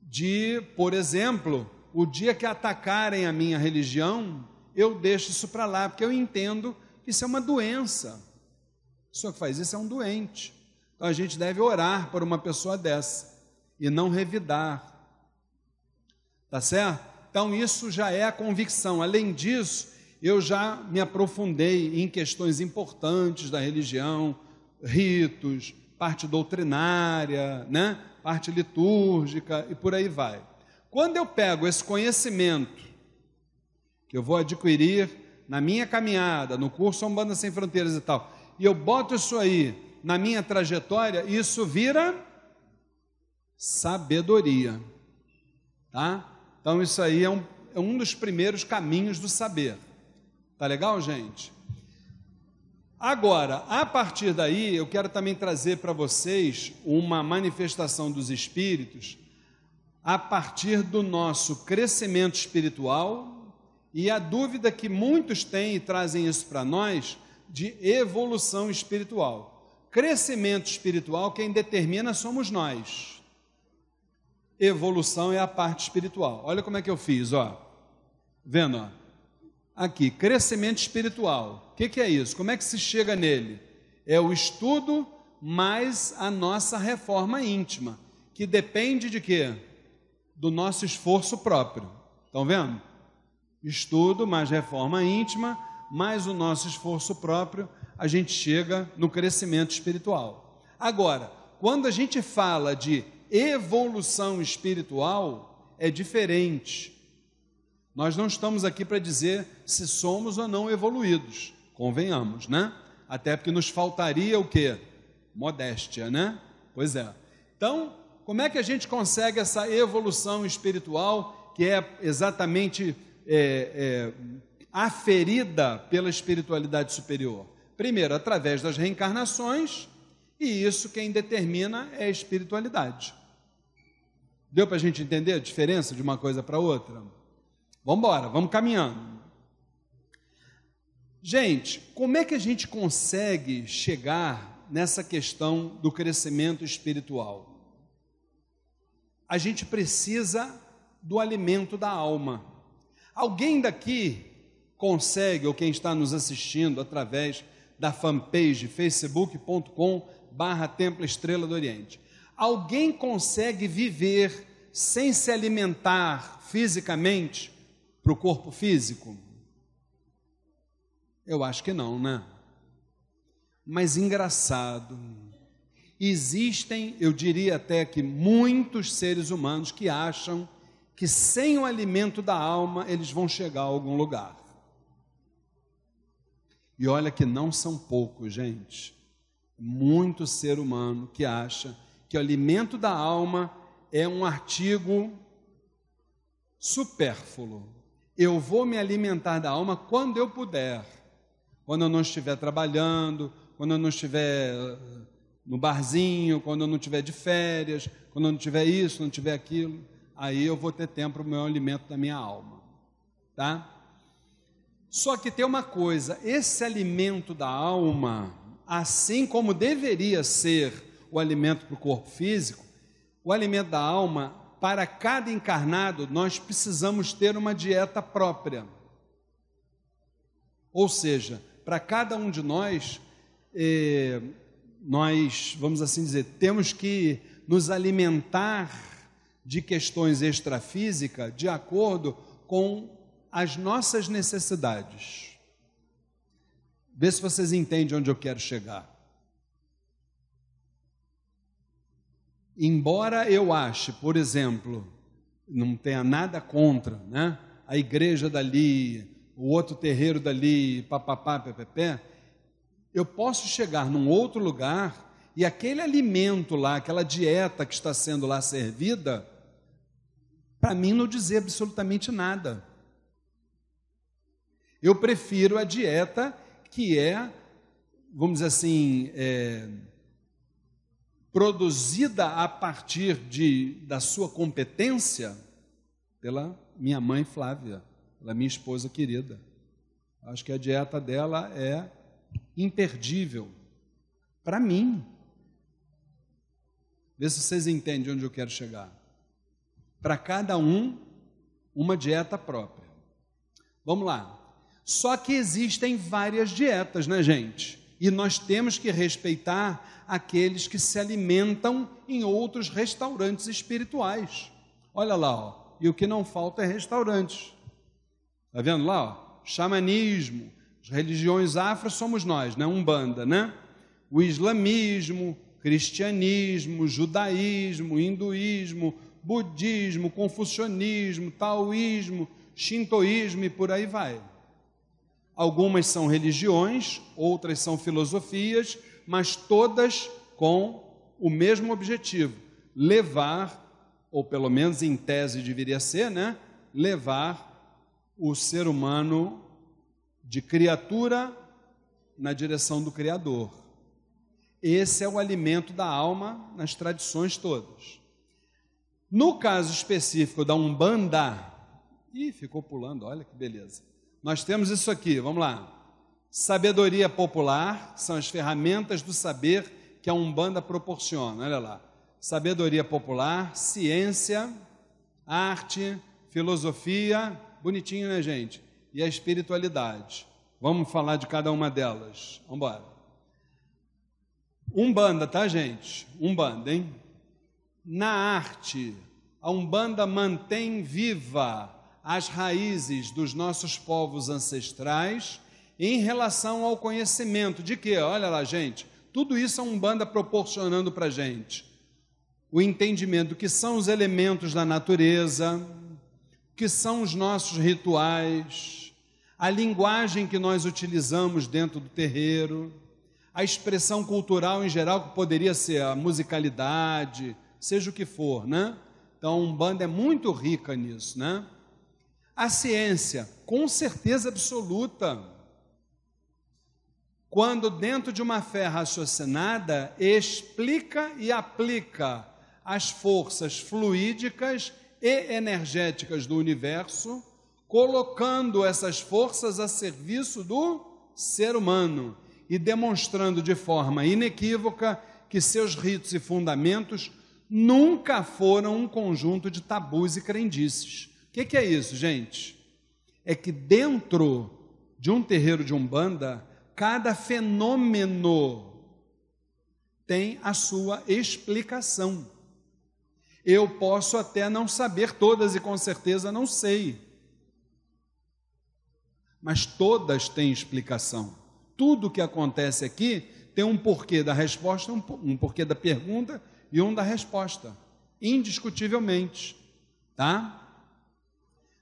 [SPEAKER 1] de, por exemplo, o dia que atacarem a minha religião, eu deixo isso para lá, porque eu entendo que isso é uma doença. A pessoa que faz isso é um doente. Então a gente deve orar por uma pessoa dessa e não revidar. Tá certo? Então isso já é a convicção. Além disso, eu já me aprofundei em questões importantes da religião, ritos, parte doutrinária, né? parte litúrgica e por aí vai. Quando eu pego esse conhecimento que eu vou adquirir na minha caminhada, no curso Umbanda Sem Fronteiras e tal, e eu boto isso aí na minha trajetória, isso vira sabedoria. Tá? Então, isso aí é um, é um dos primeiros caminhos do saber. Tá legal, gente? Agora, a partir daí, eu quero também trazer para vocês uma manifestação dos espíritos a partir do nosso crescimento espiritual e a dúvida que muitos têm e trazem isso para nós de evolução espiritual. Crescimento espiritual, quem determina somos nós. Evolução é a parte espiritual. Olha como é que eu fiz, ó. Vendo, ó. Aqui, crescimento espiritual. O que, que é isso? Como é que se chega nele? É o estudo mais a nossa reforma íntima, que depende de quê? Do nosso esforço próprio. Estão vendo? estudo, mais reforma íntima, mais o nosso esforço próprio, a gente chega no crescimento espiritual. Agora, quando a gente fala de evolução espiritual, é diferente. Nós não estamos aqui para dizer se somos ou não evoluídos, convenhamos, né? Até porque nos faltaria o quê? Modéstia, né? Pois é. Então, como é que a gente consegue essa evolução espiritual que é exatamente é, é, aferida pela espiritualidade superior? Primeiro, através das reencarnações, e isso quem determina é a espiritualidade. Deu para a gente entender a diferença de uma coisa para outra? Vamos embora, vamos caminhando. Gente, como é que a gente consegue chegar nessa questão do crescimento espiritual? A gente precisa do alimento da alma. Alguém daqui consegue, ou quem está nos assistindo através da fanpage facebook.com barra Templo Estrela do Oriente, alguém consegue viver sem se alimentar fisicamente para o corpo físico? Eu acho que não, né? Mas engraçado, existem, eu diria até que muitos seres humanos que acham que sem o alimento da alma eles vão chegar a algum lugar. E olha que não são poucos, gente. Muito ser humano que acha que o alimento da alma é um artigo supérfluo. Eu vou me alimentar da alma quando eu puder. Quando eu não estiver trabalhando, quando eu não estiver eh, no barzinho, quando eu não estiver de férias, quando eu não tiver isso, não tiver aquilo aí eu vou ter tempo para o meu alimento da minha alma, tá? Só que tem uma coisa, esse alimento da alma, assim como deveria ser o alimento para o corpo físico, o alimento da alma, para cada encarnado, nós precisamos ter uma dieta própria. Ou seja, para cada um de nós, eh, nós, vamos assim dizer, temos que nos alimentar de questões extrafísicas de acordo com as nossas necessidades. Vê se vocês entendem onde eu quero chegar. Embora eu ache, por exemplo, não tenha nada contra, né? A igreja dali, o outro terreiro dali, papapá, pepepé, eu posso chegar num outro lugar e aquele alimento lá, aquela dieta que está sendo lá servida, para mim não dizer absolutamente nada. Eu prefiro a dieta que é, vamos dizer assim, é, produzida a partir de, da sua competência pela minha mãe Flávia, pela minha esposa querida. Acho que a dieta dela é imperdível para mim. Vê se vocês entendem onde eu quero chegar. Para cada um, uma dieta própria. Vamos lá. Só que existem várias dietas, né, gente? E nós temos que respeitar aqueles que se alimentam em outros restaurantes espirituais. Olha lá, ó. E o que não falta é restaurantes. Está vendo lá? Ó? Xamanismo, as religiões afro somos nós, né? Umbanda, né? O islamismo, cristianismo, judaísmo, hinduísmo, budismo, confucionismo, taoísmo, shintoísmo e por aí vai. Algumas são religiões, outras são filosofias, mas todas com o mesmo objetivo: levar, ou pelo menos em tese deveria ser, né? Levar o ser humano de criatura na direção do Criador. Esse é o alimento da alma nas tradições todas. No caso específico da Umbanda, e ficou pulando, olha que beleza. Nós temos isso aqui, vamos lá. Sabedoria popular são as ferramentas do saber que a Umbanda proporciona, olha lá. Sabedoria popular, ciência, arte, filosofia, bonitinho, né, gente? E a espiritualidade. Vamos falar de cada uma delas. Vamos embora. Umbanda, tá, gente? Umbanda, hein? Na arte, a Umbanda mantém viva as raízes dos nossos povos ancestrais em relação ao conhecimento de que, olha lá, gente, tudo isso a Umbanda proporcionando para gente. O entendimento que são os elementos da natureza, que são os nossos rituais, a linguagem que nós utilizamos dentro do terreiro a expressão cultural em geral, que poderia ser a musicalidade, seja o que for, né? Então, a Umbanda é muito rica nisso, né? A ciência, com certeza absoluta, quando dentro de uma fé raciocinada, explica e aplica as forças fluídicas e energéticas do universo, colocando essas forças a serviço do ser humano e demonstrando de forma inequívoca que seus ritos e fundamentos nunca foram um conjunto de tabus e crendices. O que, que é isso, gente? É que dentro de um terreiro de umbanda, cada fenômeno tem a sua explicação. Eu posso até não saber todas e com certeza não sei. Mas todas têm explicação tudo que acontece aqui tem um porquê da resposta, um, porquê da pergunta e um da resposta, indiscutivelmente, tá?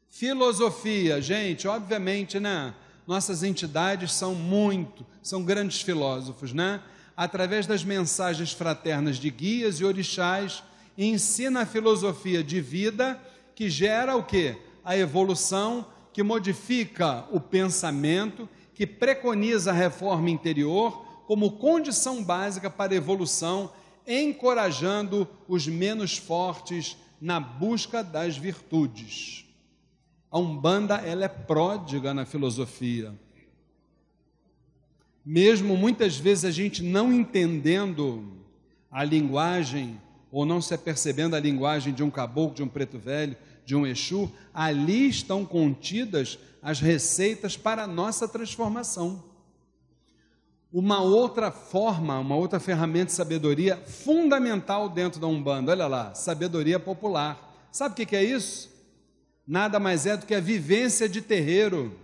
[SPEAKER 1] Filosofia, gente, obviamente, né? Nossas entidades são muito, são grandes filósofos, né? Através das mensagens fraternas de guias e orixás, ensina a filosofia de vida que gera o que? A evolução, que modifica o pensamento que preconiza a reforma interior como condição básica para a evolução, encorajando os menos fortes na busca das virtudes. A Umbanda ela é pródiga na filosofia. Mesmo muitas vezes a gente não entendendo a linguagem ou não se apercebendo a linguagem de um caboclo, de um preto velho, de um Exu, ali estão contidas as receitas para a nossa transformação. uma outra forma, uma outra ferramenta de sabedoria fundamental dentro da Umbanda. Olha lá, sabedoria popular. Sabe o que é isso? Nada mais é do que a vivência de terreiro.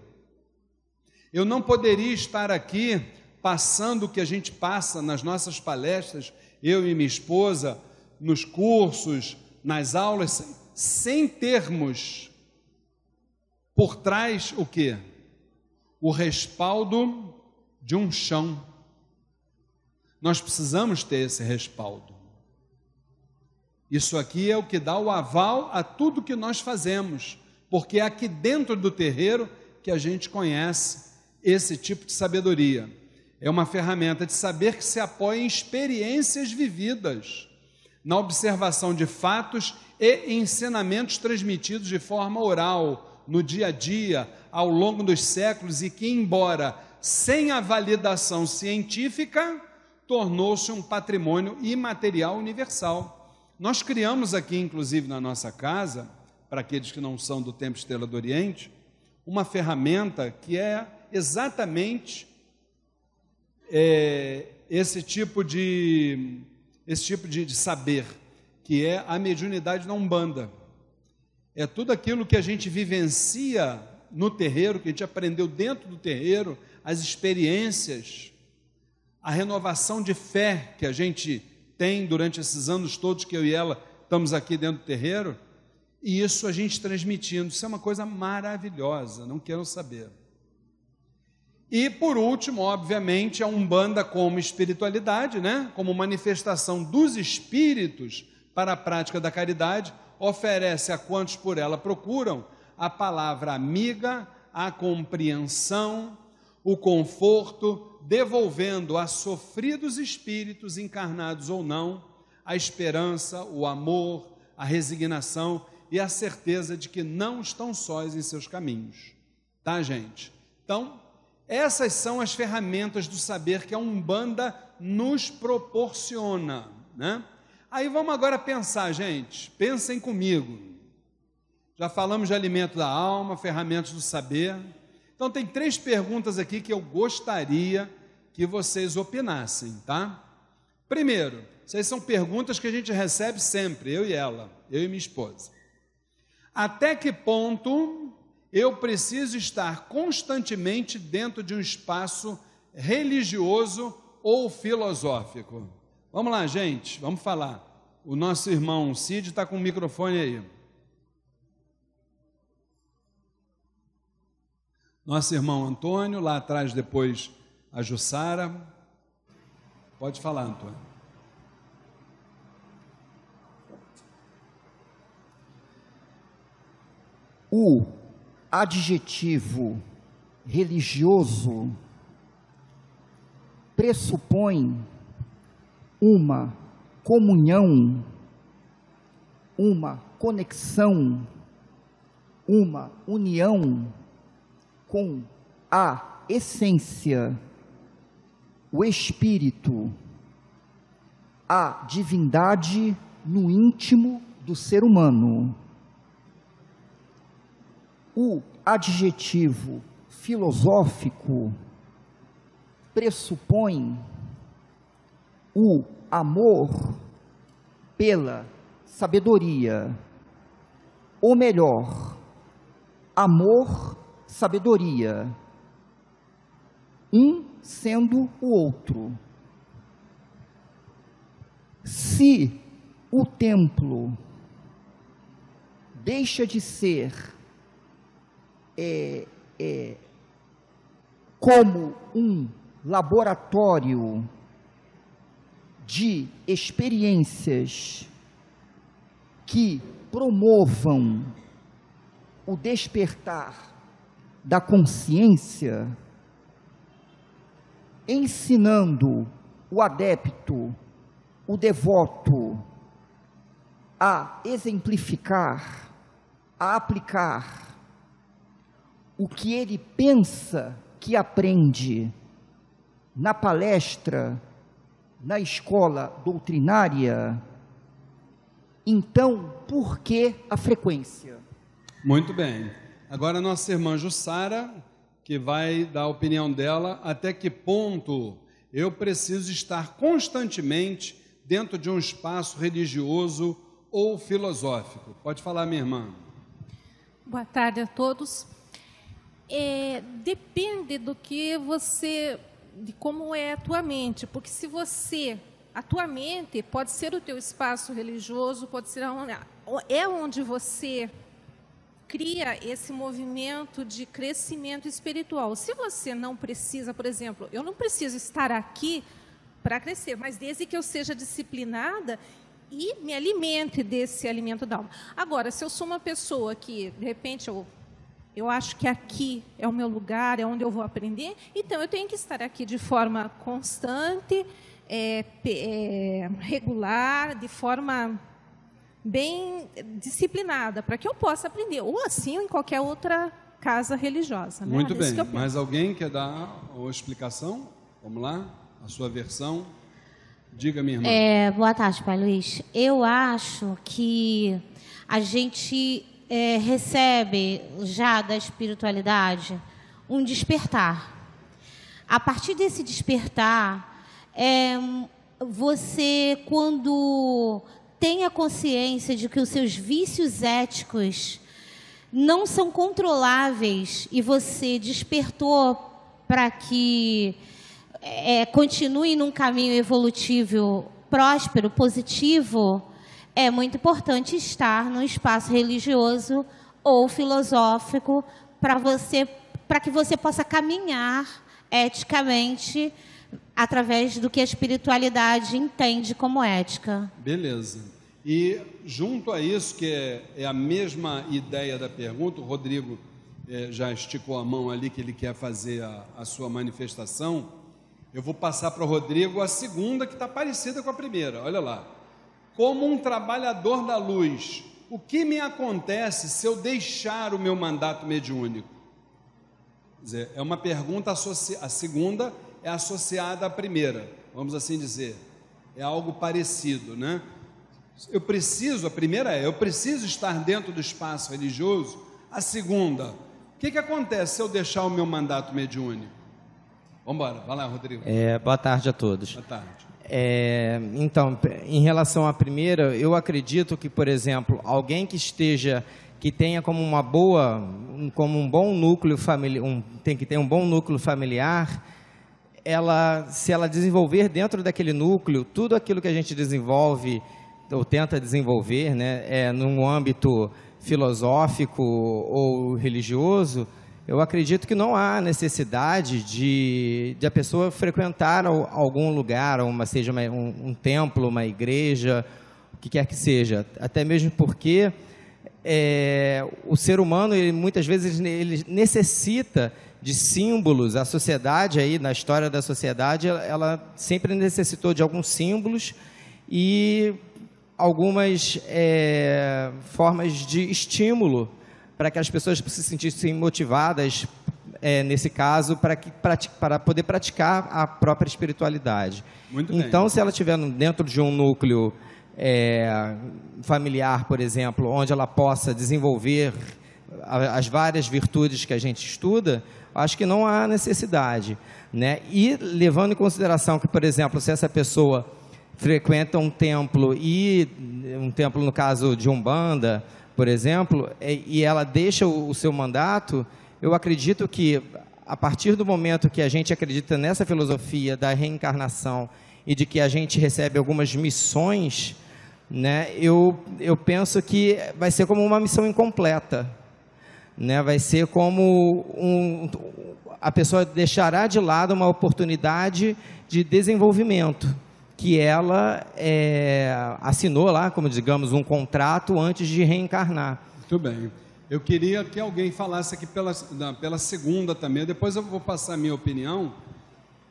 [SPEAKER 1] Eu não poderia estar aqui passando o que a gente passa nas nossas palestras, eu e minha esposa, nos cursos, nas aulas, sem termos por trás o que? O respaldo de um chão. Nós precisamos ter esse respaldo. Isso aqui é o que dá o aval a tudo que nós fazemos, porque é aqui dentro do terreiro que a gente conhece esse tipo de sabedoria. É uma ferramenta de saber que se apoia em experiências vividas, na observação de fatos e ensinamentos transmitidos de forma oral, no dia a dia, ao longo dos séculos, e que, embora sem a validação científica, tornou-se um patrimônio imaterial universal. Nós criamos aqui, inclusive na nossa casa, para aqueles que não são do Templo Estrela do Oriente, uma ferramenta que é exatamente é, esse tipo de esse tipo de, de saber, que é a mediunidade na Umbanda. É tudo aquilo que a gente vivencia no terreiro, que a gente aprendeu dentro do terreiro, as experiências, a renovação de fé que a gente tem durante esses anos todos que eu e ela estamos aqui dentro do terreiro, e isso a gente transmitindo. Isso é uma coisa maravilhosa, não quero saber. E por último, obviamente, a Umbanda como espiritualidade, né? como manifestação dos espíritos para a prática da caridade, oferece a quantos por ela procuram a palavra amiga, a compreensão, o conforto, devolvendo a sofridos espíritos, encarnados ou não, a esperança, o amor, a resignação e a certeza de que não estão sós em seus caminhos. Tá, gente? Então, essas são as ferramentas do saber que a Umbanda nos proporciona, né? Aí vamos agora pensar, gente, pensem comigo. Já falamos de alimento da alma, ferramentas do saber. Então tem três perguntas aqui que eu gostaria que vocês opinassem, tá? Primeiro, essas são perguntas que a gente recebe sempre, eu e ela, eu e minha esposa. Até que ponto eu preciso estar constantemente dentro de um espaço religioso ou filosófico. Vamos lá, gente, vamos falar. O nosso irmão Cid está com o microfone aí. Nosso irmão Antônio, lá atrás, depois a Jussara. Pode falar, Antônio.
[SPEAKER 2] O adjetivo religioso pressupõe uma comunhão, uma conexão, uma união com a essência, o espírito, a divindade no íntimo do ser humano. O adjetivo filosófico pressupõe o amor pela sabedoria, ou melhor, amor, sabedoria, um sendo o outro. Se o templo deixa de ser é, é, como um laboratório de experiências que promovam o despertar da consciência, ensinando o adepto, o devoto, a exemplificar, a aplicar o que ele pensa que aprende na palestra, na escola doutrinária, então por que a frequência?
[SPEAKER 1] Muito bem. Agora nossa irmã Jussara, que vai dar a opinião dela, até que ponto eu preciso estar constantemente dentro de um espaço religioso ou filosófico? Pode falar, minha irmã.
[SPEAKER 4] Boa tarde a todos. É, depende do que você, de como é a tua mente, porque se você, a tua mente pode ser o teu espaço religioso, pode ser onde, é onde você cria esse movimento de crescimento espiritual. Se você não precisa, por exemplo, eu não preciso estar aqui para crescer, mas desde que eu seja disciplinada e me alimente desse alimento da alma. Agora, se eu sou uma pessoa que, de repente, eu, eu acho que aqui é o meu lugar, é onde eu vou aprender, então eu tenho que estar aqui de forma constante, é, é, regular, de forma bem disciplinada, para que eu possa aprender, ou assim ou em qualquer outra casa religiosa. Né?
[SPEAKER 1] Muito bem. Mais alguém quer dar uma explicação? Vamos lá? A sua versão? Diga, minha irmã.
[SPEAKER 5] É, boa tarde, Pai Luiz. Eu acho que a gente é, recebe já da espiritualidade um despertar. A partir desse despertar, é, você, quando tem a consciência de que os seus vícios éticos não são controláveis e você despertou para que é, continue num caminho evolutivo próspero, positivo, é muito importante estar no espaço religioso ou filosófico para você, para que você possa caminhar eticamente através do que a espiritualidade entende como ética.
[SPEAKER 1] Beleza. E junto a isso, que é, é a mesma ideia da pergunta, o Rodrigo é, já esticou a mão ali que ele quer fazer a, a sua manifestação. Eu vou passar para o Rodrigo a segunda, que está parecida com a primeira. Olha lá. Como um trabalhador da luz, o que me acontece se eu deixar o meu mandato mediúnico? Quer dizer, é uma pergunta associada. A segunda é associada à primeira, vamos assim dizer. É algo parecido, né? Eu preciso, a primeira é, eu preciso estar dentro do espaço religioso. A segunda, o que, que acontece se eu deixar o meu mandato mediúnico? Vamos embora, vai lá, Rodrigo.
[SPEAKER 6] É, boa tarde a todos.
[SPEAKER 1] Boa tarde.
[SPEAKER 6] É, então, em relação à primeira, eu acredito que, por exemplo, alguém que esteja, que tenha como uma boa, como um bom núcleo familiar, um, tem que ter um bom núcleo familiar, ela, se ela desenvolver dentro daquele núcleo tudo aquilo que a gente desenvolve ou tenta desenvolver, né, é, num âmbito filosófico ou religioso, eu acredito que não há necessidade de, de a pessoa frequentar algum lugar, uma, seja uma, um, um, templo, uma igreja, o que quer que seja. Até mesmo porque é, o ser humano, ele, muitas vezes, ele necessita de símbolos. A sociedade, aí, na história da sociedade, ela, ela sempre necessitou de alguns símbolos e algumas é, formas de estímulo para que as pessoas se sentissem motivadas, é, nesse caso, para, que, para poder praticar a própria espiritualidade.
[SPEAKER 1] Muito
[SPEAKER 6] então, se ela estiver dentro de um núcleo é, familiar, por exemplo, onde ela possa desenvolver as várias virtudes que a gente estuda, acho que não há necessidade. Né? E levando em consideração que, por exemplo, se essa pessoa frequenta um templo e um templo no caso de umbanda por exemplo, e ela deixa o seu mandato, eu acredito que a partir do momento que a gente acredita nessa filosofia da reencarnação e de que a gente recebe algumas missões, né, eu, eu penso que vai ser como uma missão incompleta. Né, vai ser como um, a pessoa deixará de lado uma oportunidade de desenvolvimento que ela é, assinou lá, como digamos, um contrato antes de reencarnar.
[SPEAKER 1] Muito bem. Eu queria que alguém falasse aqui pela, pela segunda também, depois eu vou passar a minha opinião.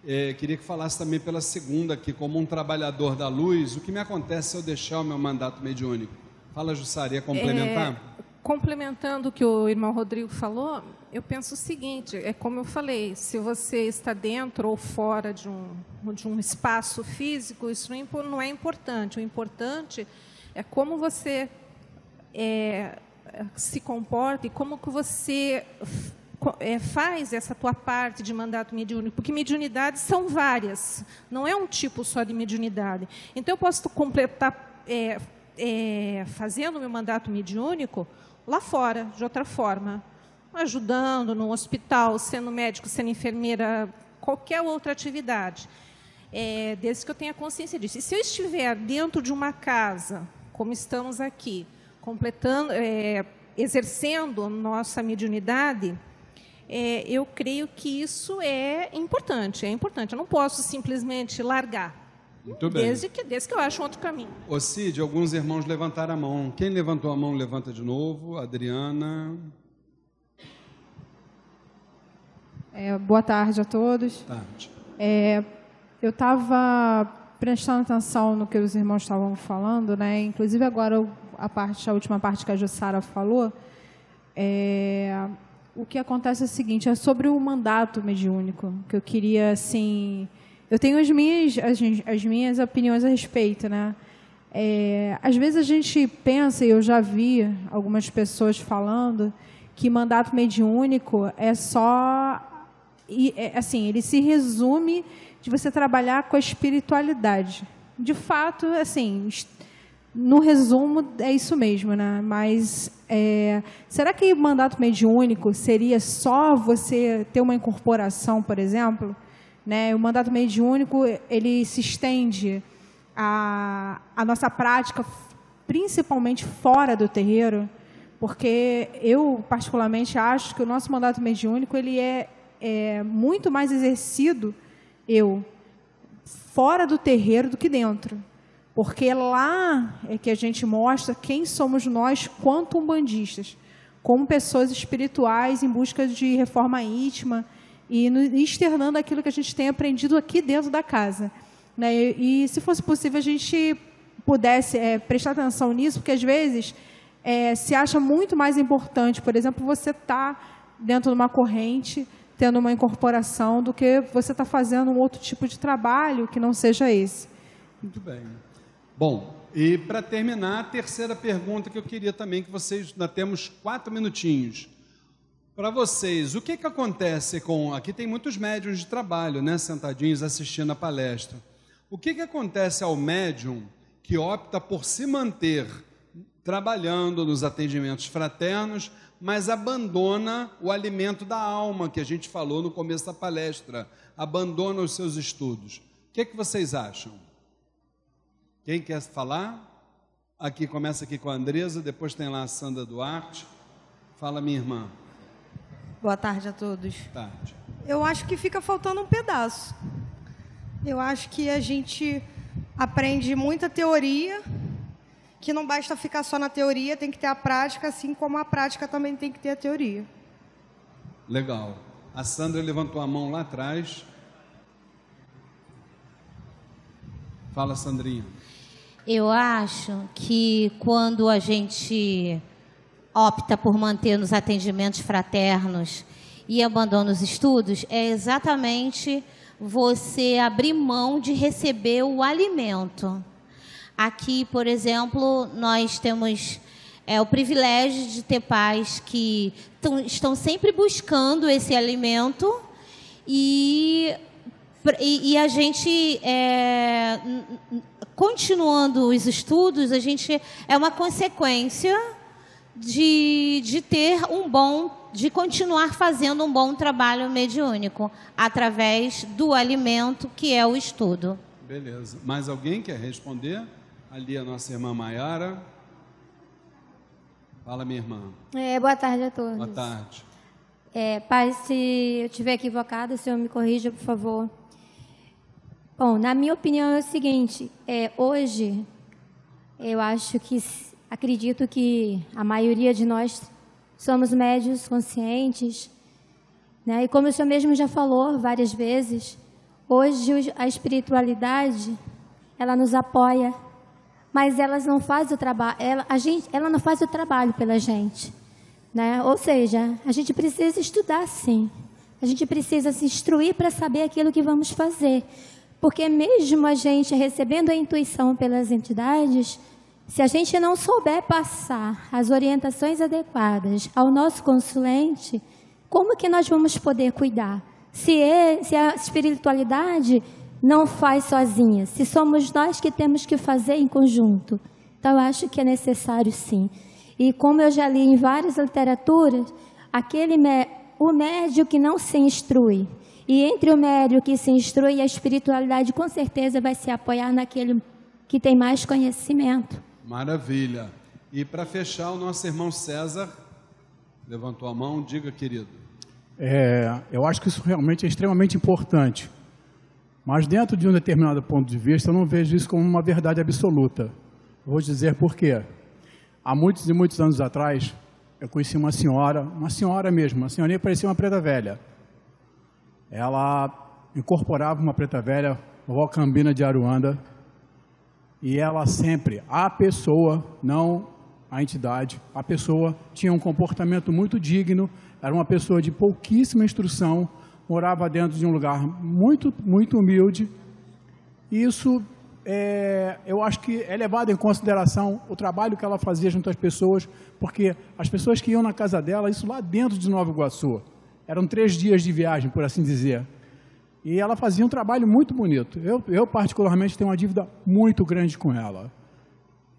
[SPEAKER 1] É, queria que falasse também pela segunda aqui, como um trabalhador da luz, o que me acontece se eu deixar o meu mandato mediúnico? Fala, Jussaria, complementar?
[SPEAKER 4] É, complementando o que o irmão Rodrigo falou, eu penso o seguinte: é como eu falei, se você está dentro ou fora de um, de um espaço físico, isso não é importante. O importante é como você é, se comporta e como que você é, faz essa tua parte de mandato mediúnico, porque mediunidades são várias, não é um tipo só de mediunidade. Então, eu posso completar, é, é, fazendo meu mandato mediúnico lá fora, de outra forma, ajudando no hospital, sendo médico, sendo enfermeira, qualquer outra atividade, é, desde que eu tenha consciência disso. E se eu estiver dentro de uma casa, como estamos aqui, completando, é, exercendo nossa mediunidade, é, eu creio que isso é importante, é importante. Eu não posso simplesmente largar.
[SPEAKER 1] Muito bem.
[SPEAKER 4] Desde que, desde que eu acho um outro caminho.
[SPEAKER 1] Ô Cid, alguns irmãos levantaram a mão. Quem levantou a mão, levanta de novo. Adriana.
[SPEAKER 7] É, boa tarde a todos.
[SPEAKER 1] Tarde.
[SPEAKER 7] É, eu estava prestando atenção no que os irmãos estavam falando, né? Inclusive agora a parte, a última parte que a Jussara falou. É, o que acontece é o seguinte, é sobre o mandato mediúnico, que eu queria, assim... Eu tenho as minhas, as, as minhas opiniões a respeito, né? É, às vezes a gente pensa, e eu já vi algumas pessoas falando, que mandato mediúnico é só... E, é, assim, ele se resume de você trabalhar com a espiritualidade. De fato, assim, no resumo, é isso mesmo, né? Mas é, será que mandato mediúnico seria só você ter uma incorporação, por exemplo? Né? O mandato mediúnico ele se estende a, a nossa prática, principalmente fora do terreiro, porque eu particularmente acho que o nosso mandato mediúnico ele é, é muito mais exercido eu fora do terreiro do que dentro. Porque lá é que a gente mostra quem somos nós quanto umbandistas, como pessoas espirituais em busca de reforma íntima e externando aquilo que a gente tem aprendido aqui dentro da casa. Né? E, e se fosse possível a gente pudesse é, prestar atenção nisso, porque às vezes é, se acha muito mais importante, por exemplo, você estar tá dentro de uma corrente, tendo uma incorporação, do que você estar tá fazendo um outro tipo de trabalho que não seja esse.
[SPEAKER 1] Muito bem. Bom, e para terminar, a terceira pergunta que eu queria também que vocês, ainda temos quatro minutinhos. Para vocês, o que, que acontece com. Aqui tem muitos médiums de trabalho, né, sentadinhos assistindo a palestra. O que, que acontece ao médium que opta por se manter trabalhando nos atendimentos fraternos, mas abandona o alimento da alma, que a gente falou no começo da palestra, abandona os seus estudos? O que, que vocês acham? Quem quer falar? Aqui começa aqui com a Andresa, depois tem lá a Sandra Duarte. Fala, minha irmã.
[SPEAKER 8] Boa tarde a todos.
[SPEAKER 1] Boa tarde.
[SPEAKER 8] Eu acho que fica faltando um pedaço. Eu acho que a gente aprende muita teoria, que não basta ficar só na teoria, tem que ter a prática, assim como a prática também tem que ter a teoria.
[SPEAKER 1] Legal. A Sandra levantou a mão lá atrás. Fala, Sandrinha.
[SPEAKER 5] Eu acho que quando a gente opta por manter nos atendimentos fraternos e abandona os estudos, é exatamente você abrir mão de receber o alimento. Aqui, por exemplo, nós temos é, o privilégio de ter pais que tão, estão sempre buscando esse alimento e, e, e a gente é, continuando os estudos, a gente é uma consequência de, de ter um bom, de continuar fazendo um bom trabalho mediúnico através do alimento que é o estudo.
[SPEAKER 1] Beleza. Mais alguém quer responder? Ali a nossa irmã Maiara. Fala, minha irmã.
[SPEAKER 9] É, boa tarde a todos.
[SPEAKER 1] Boa tarde.
[SPEAKER 9] É, pai, se eu estiver equivocado, o senhor me corrija, por favor. Bom, na minha opinião é o seguinte: é, hoje eu acho que acredito que a maioria de nós somos médios conscientes, né? E como o senhor mesmo já falou várias vezes, hoje a espiritualidade ela nos apoia, mas ela não faz o trabalho, ela, a gente, ela não faz o trabalho pela gente, né? Ou seja, a gente precisa estudar sim, a gente precisa se instruir para saber aquilo que vamos fazer. Porque mesmo a gente recebendo a intuição pelas entidades, se a gente não souber passar as orientações adequadas ao nosso consulente, como que nós vamos poder cuidar? Se, é, se a espiritualidade não faz sozinha, se somos nós que temos que fazer em conjunto. Então, eu acho que é necessário sim. E como eu já li em várias literaturas, aquele o médio que não se instrui, e entre o médio que se instrui a espiritualidade, com certeza vai se apoiar naquele que tem mais conhecimento.
[SPEAKER 1] Maravilha. E para fechar, o nosso irmão César levantou a mão, diga, querido.
[SPEAKER 10] É, eu acho que isso realmente é extremamente importante. Mas dentro de um determinado ponto de vista, eu não vejo isso como uma verdade absoluta. Vou dizer por quê. Há muitos e muitos anos atrás, eu conheci uma senhora, uma senhora mesmo, uma senhorinha parecia uma preta velha. Ela incorporava uma preta velha, vovó Cambina de Aruanda, e ela sempre, a pessoa, não a entidade, a pessoa tinha um comportamento muito digno, era uma pessoa de pouquíssima instrução, morava dentro de um lugar muito, muito humilde. Isso, é, eu acho que é levado em consideração o trabalho que ela fazia junto às pessoas, porque as pessoas que iam na casa dela, isso lá dentro de Nova Iguaçu, eram três dias de viagem, por assim dizer. E ela fazia um trabalho muito bonito. Eu, eu particularmente, tenho uma dívida muito grande com ela.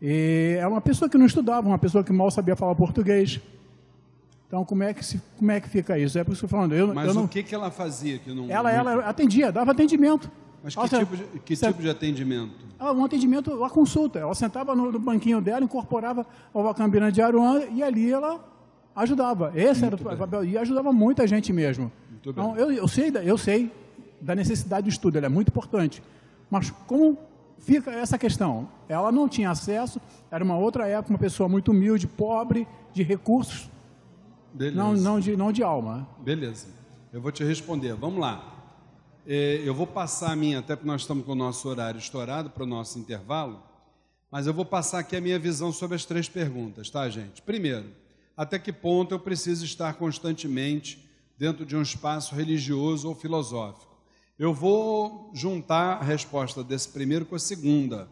[SPEAKER 10] E é uma pessoa que não estudava, uma pessoa que mal sabia falar português. Então, como é que, se, como é que fica isso? É por isso que eu estou falando. Eu,
[SPEAKER 1] Mas
[SPEAKER 10] eu não...
[SPEAKER 1] o que, que ela fazia? Que não,
[SPEAKER 10] ela, ela atendia, dava atendimento.
[SPEAKER 1] Mas que, tipo, de, que tipo de atendimento?
[SPEAKER 10] Um atendimento, a consulta. Ela sentava no, banquinho dela, incorporava a Vacambina de Aruan e ali ela ajudava. Esse muito era o papel. E ajudava muita gente mesmo. Muito então, eu, eu, sei, eu sei da necessidade do estudo, ela é muito importante. Mas como fica essa questão? Ela não tinha acesso, era uma outra época, uma pessoa muito humilde, pobre, de recursos Beleza. Não, não, de, não de alma.
[SPEAKER 1] Beleza. Eu vou te responder. Vamos lá. É, eu vou passar a minha, até porque nós estamos com o nosso horário estourado para o nosso intervalo, mas eu vou passar aqui a minha visão sobre as três perguntas, tá, gente? Primeiro, até que ponto eu preciso estar constantemente dentro de um espaço religioso ou filosófico? Eu vou juntar a resposta desse primeiro com a segunda.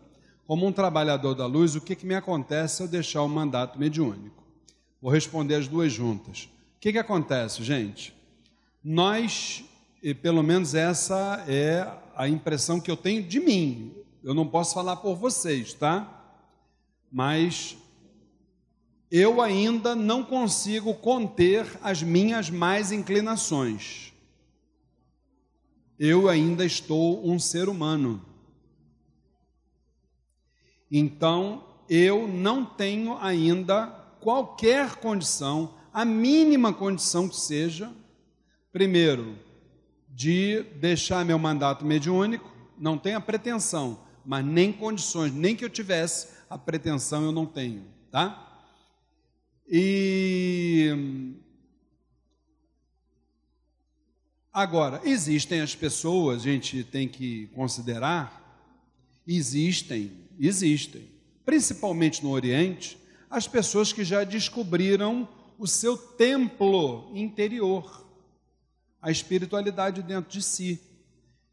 [SPEAKER 1] Como um trabalhador da luz, o que, que me acontece se eu deixar o mandato mediúnico? Vou responder as duas juntas. O que, que acontece, gente? Nós, pelo menos essa é a impressão que eu tenho de mim. Eu não posso falar por vocês, tá? Mas eu ainda não consigo conter as minhas mais inclinações. Eu ainda estou um ser humano. Então, eu não tenho ainda qualquer condição, a mínima condição que seja, primeiro, de deixar meu mandato mediúnico, não tenho a pretensão, mas nem condições, nem que eu tivesse a pretensão eu não tenho, tá? E agora, existem as pessoas, a gente tem que considerar, existem, existem, principalmente no Oriente, as pessoas que já descobriram o seu templo interior, a espiritualidade dentro de si,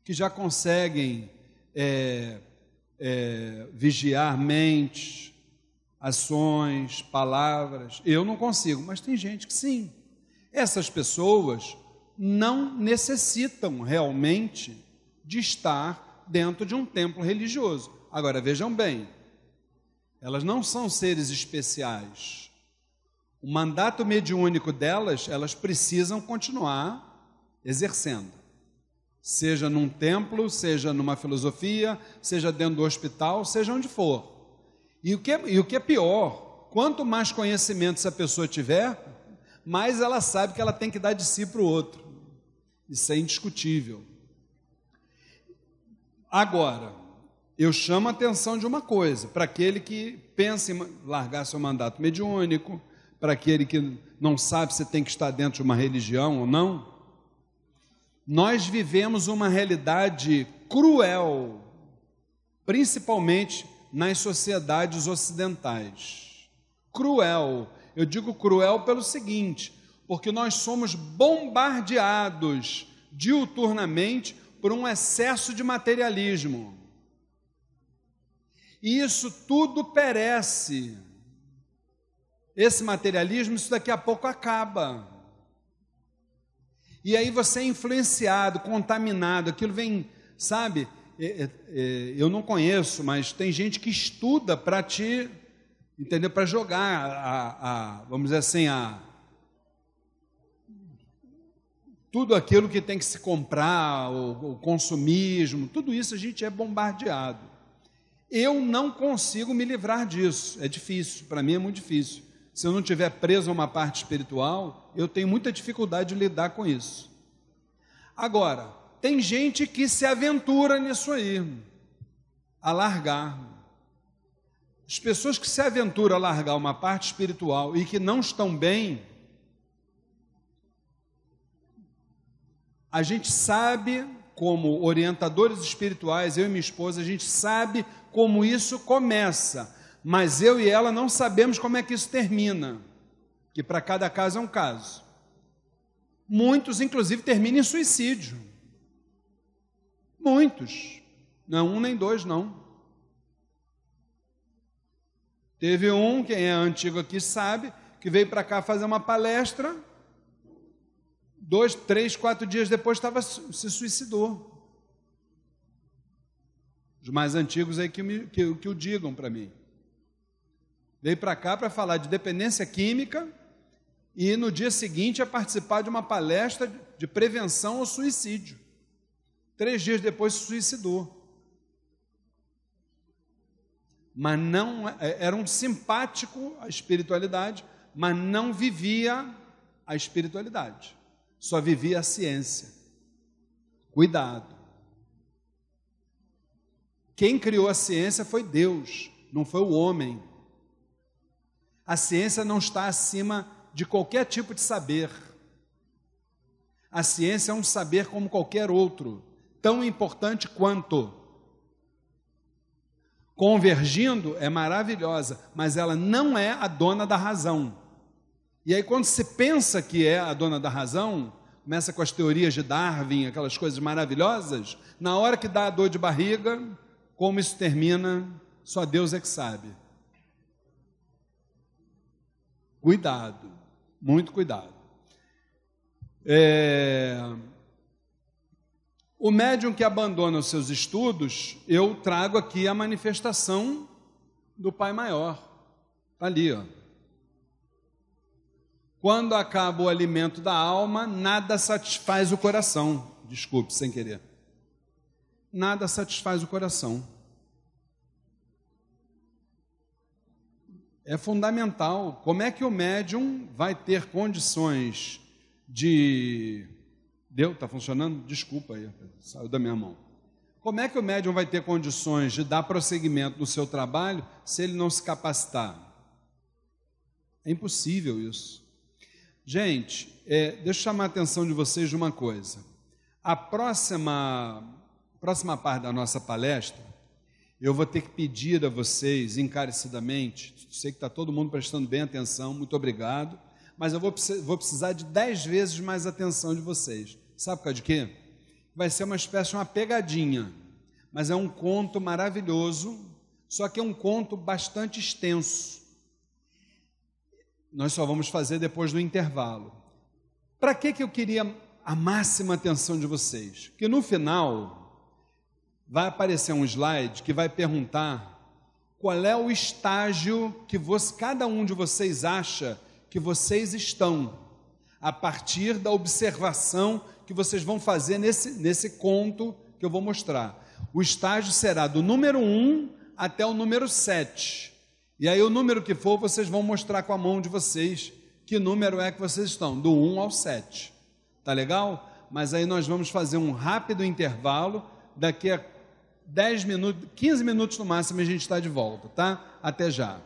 [SPEAKER 1] que já conseguem é, é, vigiar mentes, ações, palavras. Eu não consigo, mas tem gente que sim. Essas pessoas não necessitam realmente de estar dentro de um templo religioso. Agora vejam bem, elas não são seres especiais. O mandato mediúnico delas, elas precisam continuar exercendo. Seja num templo, seja numa filosofia, seja dentro do hospital, seja onde for. E o que é, e o que é pior, quanto mais conhecimento essa pessoa tiver, mais ela sabe que ela tem que dar de si para o outro. Isso é indiscutível. Agora, eu chamo a atenção de uma coisa, para aquele que pensa em largar seu mandato mediúnico, para aquele que não sabe se tem que estar dentro de uma religião ou não. Nós vivemos uma realidade cruel, principalmente nas sociedades ocidentais. Cruel. Eu digo cruel pelo seguinte, porque nós somos bombardeados diuturnamente por um excesso de materialismo. E isso tudo perece. Esse materialismo, isso daqui a pouco acaba. E aí você é influenciado, contaminado, aquilo vem, sabe? É, é, é, eu não conheço, mas tem gente que estuda para te, entendeu? Para jogar a, a, vamos dizer assim, a tudo aquilo que tem que se comprar, o, o consumismo, tudo isso a gente é bombardeado. Eu não consigo me livrar disso, é difícil, para mim é muito difícil. Se eu não tiver preso a uma parte espiritual, eu tenho muita dificuldade de lidar com isso. Agora, tem gente que se aventura nisso aí, a largar. As pessoas que se aventuram a largar uma parte espiritual e que não estão bem, a gente sabe, como orientadores espirituais, eu e minha esposa, a gente sabe como isso começa, mas eu e ela não sabemos como é que isso termina, que para cada caso é um caso. Muitos, inclusive, terminam em suicídio. Muitos. Não é um nem dois, não. Teve um, quem é antigo aqui sabe, que veio para cá fazer uma palestra. Dois, três, quatro dias depois estava, se suicidou. Os mais antigos aí que, me, que, que o digam para mim. Veio para cá para falar de dependência química e no dia seguinte a participar de uma palestra de prevenção ao suicídio. Três dias depois se suicidou. Mas não é, era um simpático à espiritualidade, mas não vivia a espiritualidade. Só vivia a ciência. Cuidado. Quem criou a ciência foi Deus, não foi o homem. A ciência não está acima de qualquer tipo de saber. A ciência é um saber como qualquer outro tão importante quanto. Convergindo é maravilhosa, mas ela não é a dona da razão. E aí, quando se pensa que é a dona da razão, começa com as teorias de Darwin, aquelas coisas maravilhosas, na hora que dá a dor de barriga, como isso termina, só Deus é que sabe. Cuidado, muito cuidado. É... O médium que abandona os seus estudos, eu trago aqui a manifestação do Pai Maior. Está ali, ó. Quando acaba o alimento da alma, nada satisfaz o coração. Desculpe, sem querer. Nada satisfaz o coração. É fundamental. Como é que o médium vai ter condições de Deu? Está funcionando? Desculpa aí, saiu da minha mão. Como é que o médium vai ter condições de dar prosseguimento no seu trabalho se ele não se capacitar? É impossível isso. Gente, é, deixa eu chamar a atenção de vocês de uma coisa. A próxima, próxima parte da nossa palestra, eu vou ter que pedir a vocês encarecidamente, sei que está todo mundo prestando bem atenção, muito obrigado, mas eu vou, vou precisar de dez vezes mais atenção de vocês. Sabe por causa de quê? Vai ser uma espécie de uma pegadinha, mas é um conto maravilhoso, só que é um conto bastante extenso. Nós só vamos fazer depois do intervalo. Para que, que eu queria a máxima atenção de vocês? Que no final vai aparecer um slide que vai perguntar qual é o estágio que você, cada um de vocês acha que vocês estão, a partir da observação que vocês vão fazer nesse, nesse conto que eu vou mostrar. O estágio será do número 1 até o número 7. E aí, o número que for, vocês vão mostrar com a mão de vocês que número é que vocês estão, do 1 ao 7. Tá legal? Mas aí nós vamos fazer um rápido intervalo. Daqui a 10 minutos, 15 minutos no máximo, a gente está de volta, tá? Até já.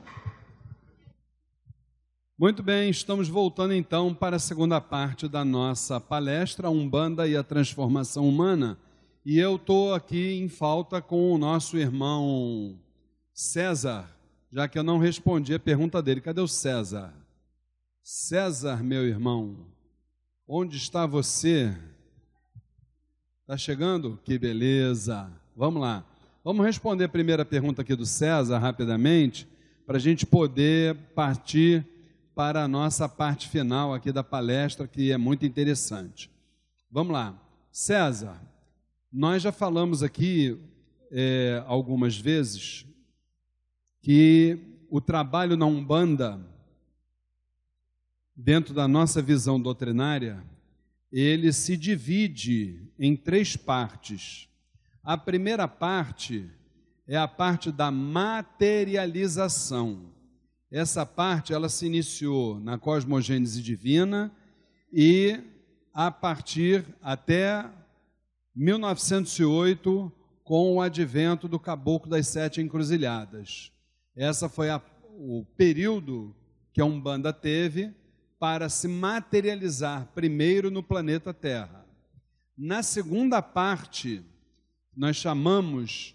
[SPEAKER 1] Muito bem, estamos voltando então para a segunda parte da nossa palestra, Umbanda e a Transformação Humana. E eu estou aqui em falta com o nosso irmão César, já que eu não respondi a pergunta dele. Cadê o César? César, meu irmão, onde está você? Está chegando? Que beleza! Vamos lá. Vamos responder a primeira pergunta aqui do César rapidamente, para a gente poder partir para a nossa parte final aqui da palestra, que é muito interessante. Vamos lá. César, nós já falamos aqui é, algumas vezes que o trabalho na Umbanda, dentro da nossa visão doutrinária, ele se divide em três partes. A primeira parte é a parte da materialização. Essa parte ela se iniciou na cosmogênese divina e a partir até 1908 com o advento do caboclo das sete encruzilhadas. Essa foi a, o período que a Umbanda teve para se materializar primeiro no planeta Terra. Na segunda parte, nós chamamos,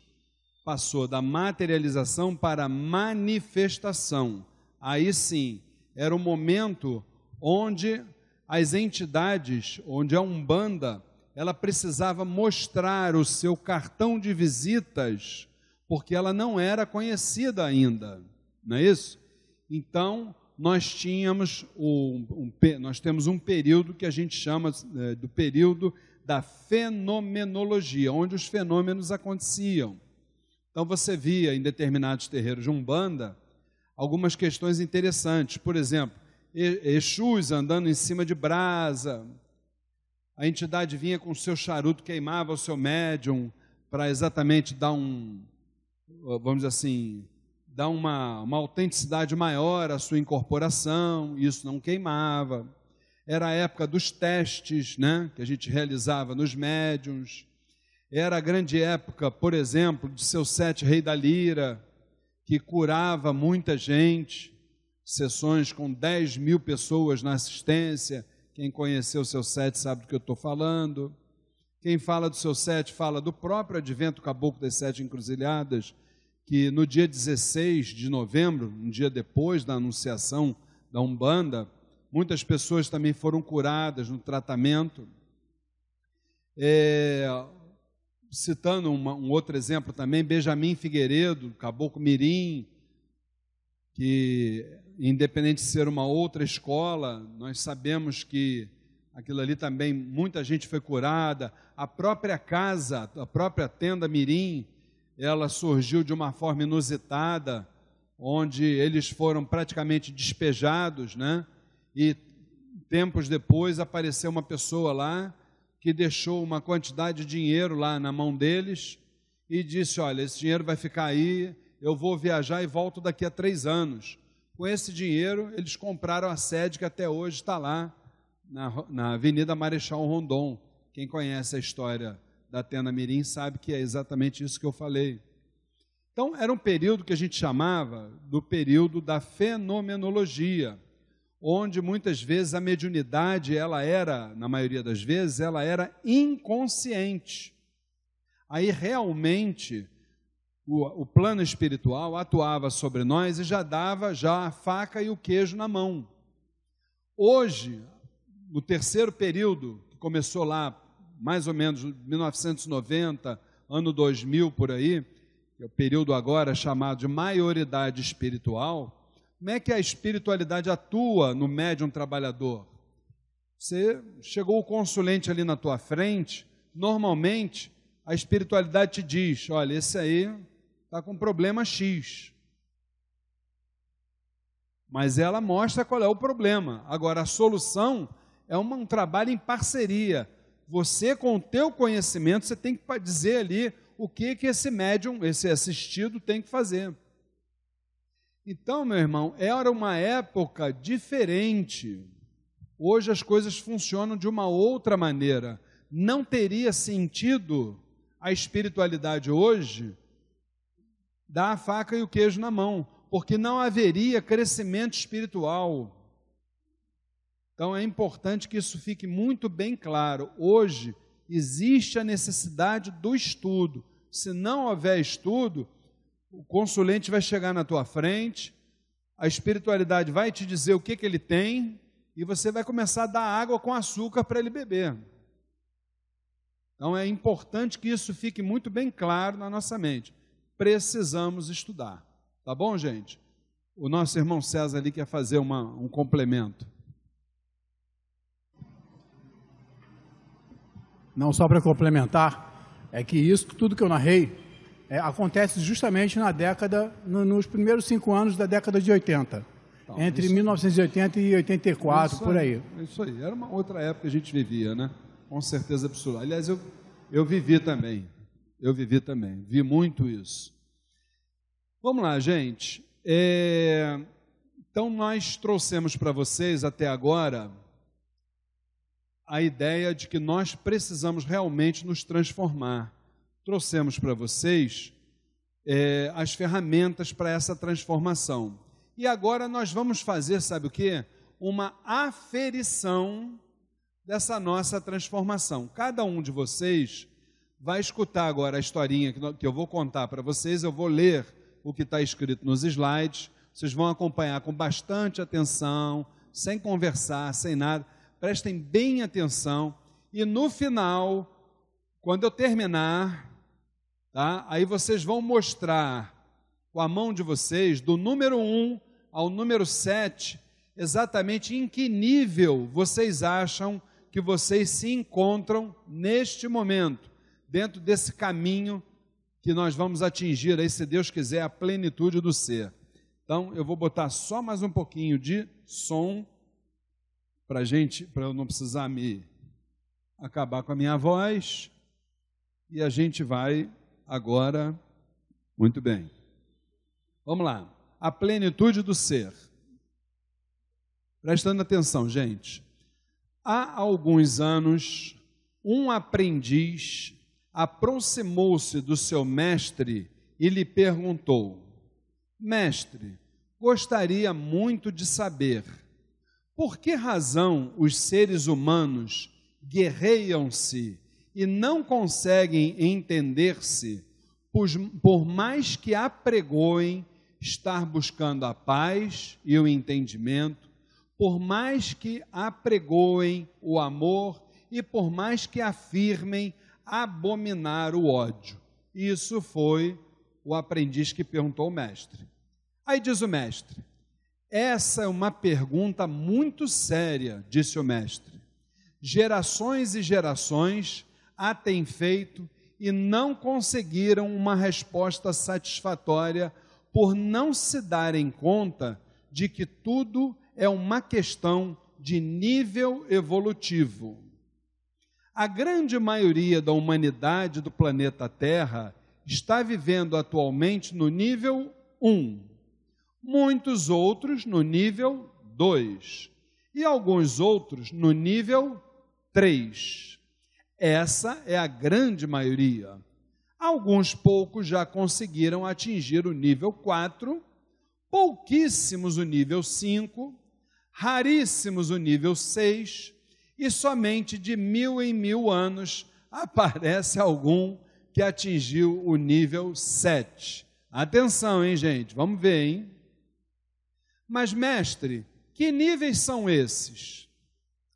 [SPEAKER 1] passou da materialização para manifestação. Aí sim, era o momento onde as entidades, onde a Umbanda, ela precisava mostrar o seu cartão de visitas, porque ela não era conhecida ainda, não é isso? Então, nós tínhamos um, um, nós temos um período que a gente chama é, do período da fenomenologia, onde os fenômenos aconteciam. Então você via em determinados terreiros de Umbanda algumas questões interessantes. Por exemplo, Exus andando em cima de brasa, a entidade vinha com o seu charuto, queimava o seu médium para exatamente dar um, vamos dizer assim, dá uma, uma autenticidade maior à sua incorporação, isso não queimava. Era a época dos testes, né, que a gente realizava nos médiums. Era a grande época, por exemplo, de seu sete rei da lira, que curava muita gente, sessões com 10 mil pessoas na assistência. Quem conheceu seu sete sabe do que eu estou falando. Quem fala do seu sete fala do próprio advento caboclo das sete encruzilhadas, que no dia 16 de novembro, um dia depois da anunciação da Umbanda, muitas pessoas também foram curadas no tratamento. É, citando uma, um outro exemplo também, Benjamin Figueiredo, Caboclo Mirim, que independente de ser uma outra escola, nós sabemos que aquilo ali também muita gente foi curada, a própria casa, a própria tenda Mirim, ela surgiu de uma forma inusitada, onde eles foram praticamente despejados, né? E tempos depois apareceu uma pessoa lá que deixou uma quantidade de dinheiro lá na mão deles e disse: Olha, esse dinheiro vai ficar aí, eu vou viajar e volto daqui a três anos. Com esse dinheiro, eles compraram a sede que até hoje está lá, na, na Avenida Marechal Rondon. Quem conhece a história da Tena Mirim sabe que é exatamente isso que eu falei. Então, era um período que a gente chamava do período da fenomenologia, onde muitas vezes a mediunidade, ela era, na maioria das vezes, ela era inconsciente. Aí realmente o, o plano espiritual atuava sobre nós e já dava já a faca e o queijo na mão. Hoje, no terceiro período, que começou lá mais ou menos 1990, ano 2000 por aí, que é o período agora chamado de maioridade espiritual, como é que a espiritualidade atua no médium trabalhador? Você chegou o consulente ali na tua frente, normalmente a espiritualidade te diz: olha, esse aí está com problema X. Mas ela mostra qual é o problema. Agora, a solução é um trabalho em parceria você, com o teu conhecimento, você tem que dizer ali o que, que esse médium, esse assistido, tem que fazer. Então, meu irmão, era uma época diferente. Hoje as coisas funcionam de uma outra maneira. Não teria sentido a espiritualidade hoje dar a faca e o queijo na mão, porque não haveria crescimento espiritual. Então é importante que isso fique muito bem claro. Hoje existe a necessidade do estudo. Se não houver estudo, o consulente vai chegar na tua frente, a espiritualidade vai te dizer o que, que ele tem e você vai começar a dar água com açúcar para ele beber. Então é importante que isso fique muito bem claro na nossa mente. Precisamos estudar. Tá bom, gente? O nosso irmão César ali quer fazer uma, um complemento.
[SPEAKER 10] Não só para complementar, é que isso, tudo que eu narrei, é, acontece justamente na década, no, nos primeiros cinco anos da década de 80. Então, entre isso, 1980 e 84,
[SPEAKER 1] isso,
[SPEAKER 10] por aí.
[SPEAKER 1] Isso aí. Era uma outra época que a gente vivia, né? Com certeza absoluta. Aliás, eu, eu vivi também. Eu vivi também. Vi muito isso. Vamos lá, gente. É... Então, nós trouxemos para vocês até agora a ideia de que nós precisamos realmente nos transformar. Trouxemos para vocês é, as ferramentas para essa transformação. E agora nós vamos fazer, sabe o que? Uma aferição dessa nossa transformação. Cada um de vocês vai escutar agora a historinha que eu vou contar para vocês, eu vou ler o que está escrito nos slides, vocês vão acompanhar com bastante atenção, sem conversar, sem nada prestem bem atenção, e no final, quando eu terminar, tá? aí vocês vão mostrar com a mão de vocês, do número 1 ao número 7, exatamente em que nível vocês acham que vocês se encontram neste momento, dentro desse caminho que nós vamos atingir aí, se Deus quiser, a plenitude do ser. Então, eu vou botar só mais um pouquinho de som para gente, para eu não precisar me acabar com a minha voz. E a gente vai agora, muito bem. Vamos lá. A plenitude do ser. Prestando atenção, gente. Há alguns anos, um aprendiz aproximou-se do seu mestre e lhe perguntou: Mestre, gostaria muito de saber por que razão os seres humanos guerreiam-se e não conseguem entender-se, por mais que apregoem estar buscando a paz e o entendimento, por mais que apregoem o amor e por mais que afirmem abominar o ódio? Isso foi o aprendiz que perguntou ao mestre. Aí diz o mestre: essa é uma pergunta muito séria, disse o mestre. Gerações e gerações a têm feito e não conseguiram uma resposta satisfatória por não se darem conta de que tudo é uma questão de nível evolutivo. A grande maioria da humanidade do planeta Terra está vivendo atualmente no nível 1 muitos outros no nível 2 e alguns outros no nível 3. Essa é a grande maioria. Alguns poucos já conseguiram atingir o nível 4, pouquíssimos o nível 5, raríssimos o nível 6, e somente de mil em mil anos aparece algum que atingiu o nível 7. Atenção, hein, gente? Vamos ver, hein? Mas, mestre, que níveis são esses?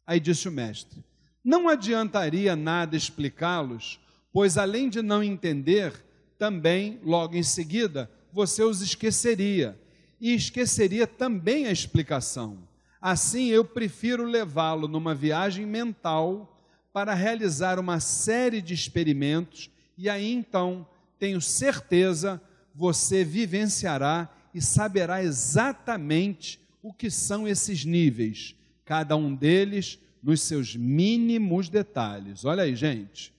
[SPEAKER 1] Aí disse o mestre: Não adiantaria nada explicá-los, pois além de não entender, também, logo em seguida, você os esqueceria, e esqueceria também a explicação. Assim, eu prefiro levá-lo numa viagem mental para realizar uma série de experimentos, e aí então, tenho certeza, você vivenciará e saberá exatamente o que são esses níveis, cada um deles nos seus mínimos detalhes. Olha aí, gente.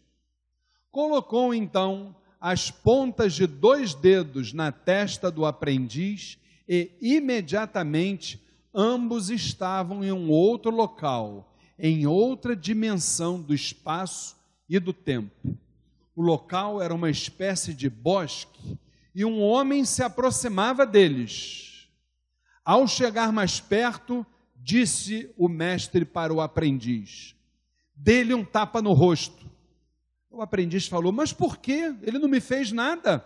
[SPEAKER 1] Colocou então as pontas de dois dedos na testa do aprendiz e imediatamente ambos estavam em um outro local, em outra dimensão do espaço e do tempo. O local era uma espécie de bosque e um homem se aproximava deles. Ao chegar mais perto, disse o mestre para o aprendiz: Dê-lhe um tapa no rosto. O aprendiz falou: Mas por quê? Ele não me fez nada.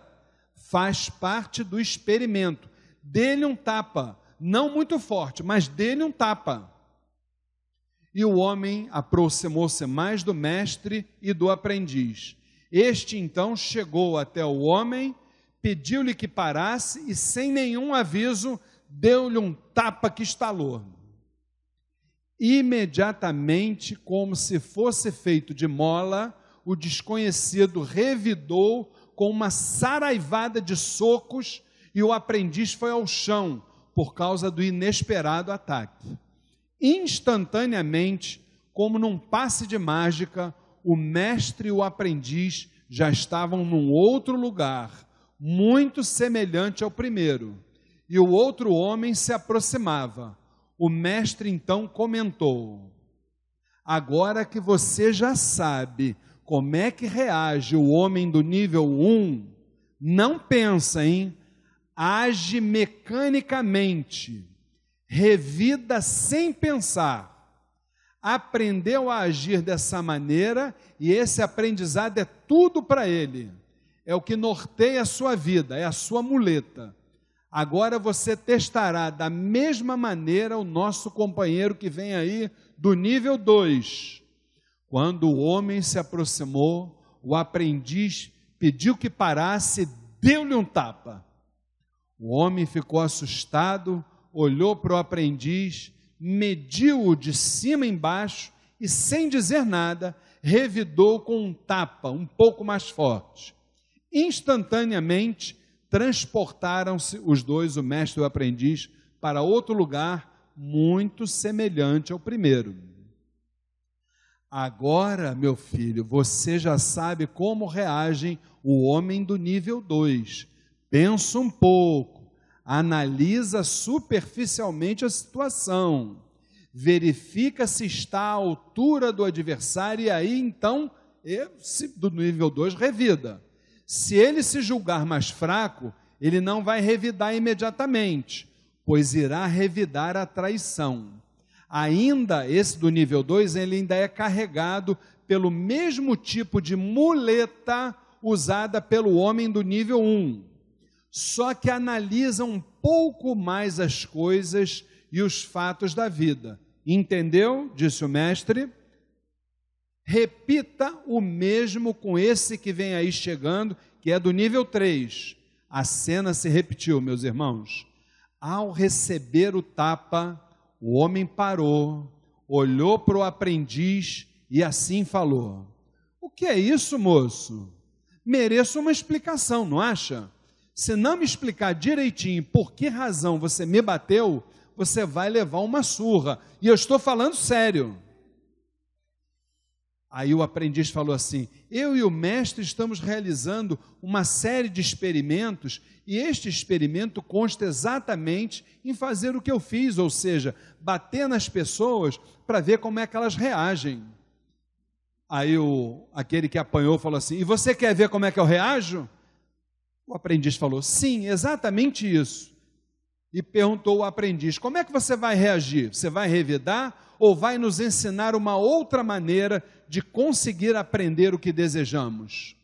[SPEAKER 1] Faz parte do experimento. Dê-lhe um tapa, não muito forte, mas dê-lhe um tapa. E o homem aproximou-se mais do mestre e do aprendiz. Este então chegou até o homem pediu-lhe que parasse e, sem nenhum aviso, deu-lhe um tapa que estalou. Imediatamente, como se fosse feito de mola, o desconhecido revidou com uma saraivada de socos e o aprendiz foi ao chão por causa do inesperado ataque. Instantaneamente, como num passe de mágica, o mestre e o aprendiz já estavam num outro lugar, muito semelhante ao primeiro. E o outro homem se aproximava. O mestre então comentou: Agora que você já sabe como é que reage o homem do nível 1, não pensa, hein? Age mecanicamente, revida sem pensar. Aprendeu a agir dessa maneira e esse aprendizado é tudo para ele. É o que norteia a sua vida, é a sua muleta. Agora você testará da mesma maneira o nosso companheiro que vem aí do nível 2. Quando o homem se aproximou, o aprendiz pediu que parasse, deu-lhe um tapa. O homem ficou assustado, olhou para o aprendiz, mediu-o de cima embaixo e, sem dizer nada, revidou com um tapa um pouco mais forte. Instantaneamente, transportaram-se os dois, o mestre e o aprendiz, para outro lugar muito semelhante ao primeiro. Agora, meu filho, você já sabe como reagem o homem do nível 2. Pensa um pouco, analisa superficialmente a situação, verifica se está à altura do adversário e aí então, do nível 2, revida. Se ele se julgar mais fraco, ele não vai revidar imediatamente, pois irá revidar a traição. Ainda esse do nível 2, ele ainda é carregado pelo mesmo tipo de muleta usada pelo homem do nível 1. Um. Só que analisa um pouco mais as coisas e os fatos da vida. Entendeu? Disse o mestre. Repita o mesmo com esse que vem aí chegando, que é do nível 3. A cena se repetiu, meus irmãos. Ao receber o tapa, o homem parou, olhou para o aprendiz e assim falou: O que é isso, moço? Mereço uma explicação, não acha? Se não me explicar direitinho por que razão você me bateu, você vai levar uma surra. E eu estou falando sério. Aí o aprendiz falou assim: Eu e o mestre estamos realizando uma série de experimentos, e este experimento consta exatamente em fazer o que eu fiz, ou seja, bater nas pessoas para ver como é que elas reagem. Aí o, aquele que apanhou falou assim: E você quer ver como é que eu reajo? O aprendiz falou: Sim, exatamente isso. E perguntou o aprendiz: Como é que você vai reagir? Você vai revidar ou vai nos ensinar uma outra maneira de conseguir aprender o que desejamos.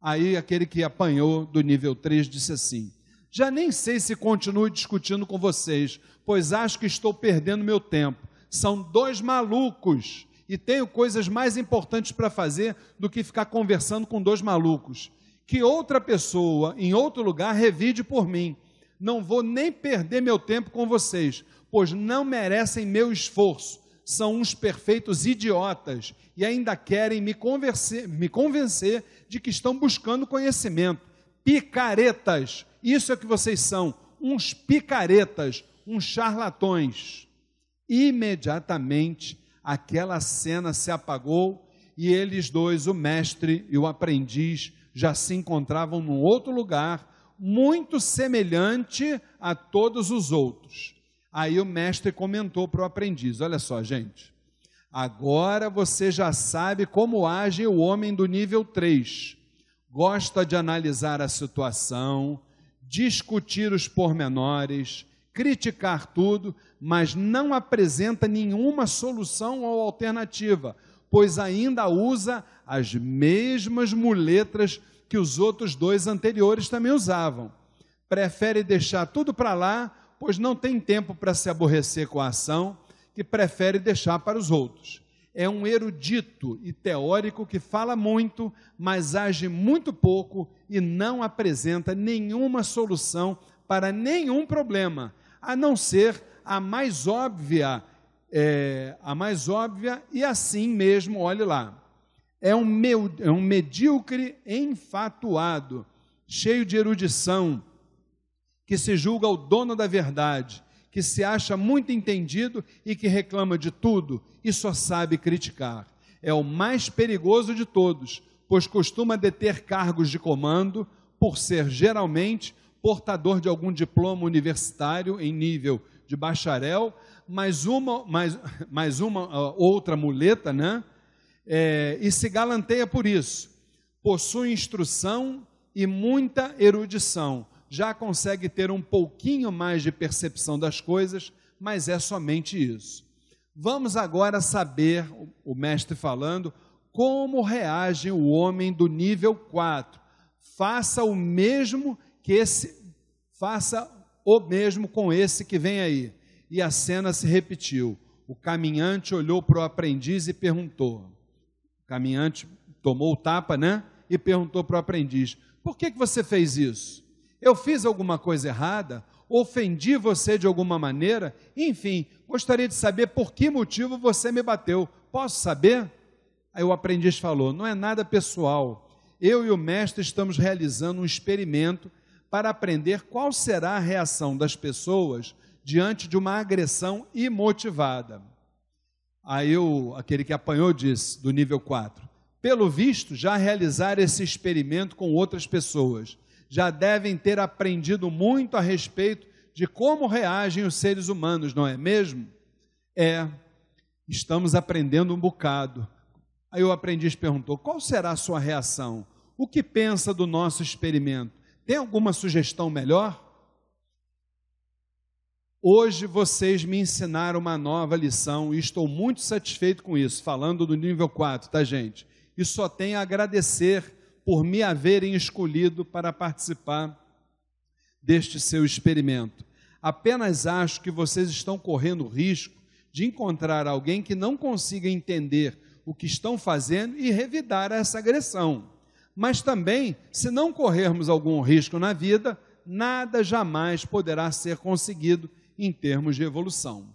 [SPEAKER 1] Aí aquele que apanhou do nível 3 disse assim: Já nem sei se continuo discutindo com vocês, pois acho que estou perdendo meu tempo. São dois malucos e tenho coisas mais importantes para fazer do que ficar conversando com dois malucos. Que outra pessoa em outro lugar revide por mim. Não vou nem perder meu tempo com vocês, pois não merecem meu esforço. São uns perfeitos idiotas e ainda querem me, convencer, me convencer de que estão buscando conhecimento. Picaretas, isso é o que vocês são, uns picaretas, uns charlatões. Imediatamente aquela cena se apagou e eles dois, o mestre e o aprendiz, já se encontravam num outro lugar, muito semelhante a todos os outros. Aí o mestre comentou para o aprendiz: Olha só, gente, agora você já sabe como age o homem do nível 3. Gosta de analisar a situação, discutir os pormenores, criticar tudo, mas não apresenta nenhuma solução ou alternativa, pois ainda usa as mesmas muletas que os outros dois anteriores também usavam. Prefere deixar tudo para lá pois não tem tempo para se aborrecer com a ação, que prefere deixar para os outros. É um erudito e teórico que fala muito, mas age muito pouco e não apresenta nenhuma solução para nenhum problema, a não ser a mais óbvia, é, a mais óbvia e assim mesmo, olhe lá. é um, meu, é um medíocre enfatuado, cheio de erudição, que se julga o dono da verdade, que se acha muito entendido e que reclama de tudo e só sabe criticar. É o mais perigoso de todos, pois costuma deter cargos de comando por ser geralmente portador de algum diploma universitário em nível de bacharel, mais uma, mais, mais uma uh, outra muleta, né? É, e se galanteia por isso. Possui instrução e muita erudição, já consegue ter um pouquinho mais de percepção das coisas, mas é somente isso. Vamos agora saber, o mestre falando, como reage o homem do nível 4. Faça o mesmo que esse, faça o mesmo com esse que vem aí. E a cena se repetiu. O caminhante olhou para o aprendiz e perguntou. O caminhante tomou o tapa, né? E perguntou para o aprendiz: Por que, que você fez isso? Eu fiz alguma coisa errada? Ofendi você de alguma maneira? Enfim, gostaria de saber por que motivo você me bateu. Posso saber? Aí o aprendiz falou: Não é nada pessoal. Eu e o mestre estamos realizando um experimento para aprender qual será a reação das pessoas diante de uma agressão imotivada. Aí o, aquele que apanhou disse, do nível 4, pelo visto, já realizaram esse experimento com outras pessoas já devem ter aprendido muito a respeito de como reagem os seres humanos, não é mesmo? É, estamos aprendendo um bocado. Aí o aprendiz perguntou: qual será a sua reação? O que pensa do nosso experimento? Tem alguma sugestão melhor? Hoje vocês me ensinaram uma nova lição e estou muito satisfeito com isso, falando do nível 4, tá, gente? E só tenho a agradecer por me haverem escolhido para participar deste seu experimento. Apenas acho que vocês estão correndo o risco de encontrar alguém que não consiga entender o que estão fazendo e revidar essa agressão. Mas também, se não corrermos algum risco na vida, nada jamais poderá ser conseguido em termos de evolução.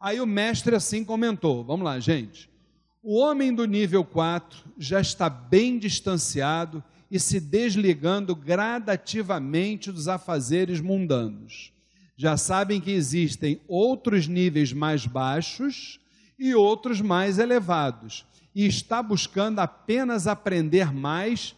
[SPEAKER 1] Aí o mestre assim comentou: vamos lá, gente. O homem do nível 4 já está bem distanciado e se desligando gradativamente dos afazeres mundanos. Já sabem que existem outros níveis mais baixos e outros mais elevados, e está buscando apenas aprender mais,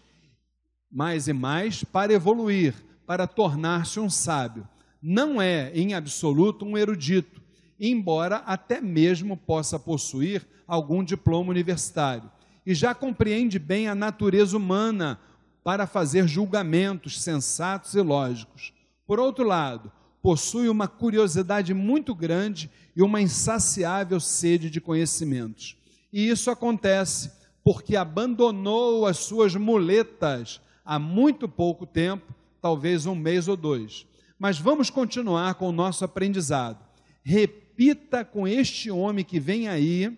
[SPEAKER 1] mais e mais para evoluir, para tornar-se um sábio. Não é, em absoluto, um erudito, embora até mesmo possa possuir algum diploma universitário. E já compreende bem a natureza humana para fazer julgamentos sensatos e lógicos. Por outro lado, possui uma curiosidade muito grande e uma insaciável sede de conhecimentos. E isso acontece porque abandonou as suas muletas há muito pouco tempo, talvez um mês ou dois. Mas vamos continuar com o nosso aprendizado. Com este homem que vem aí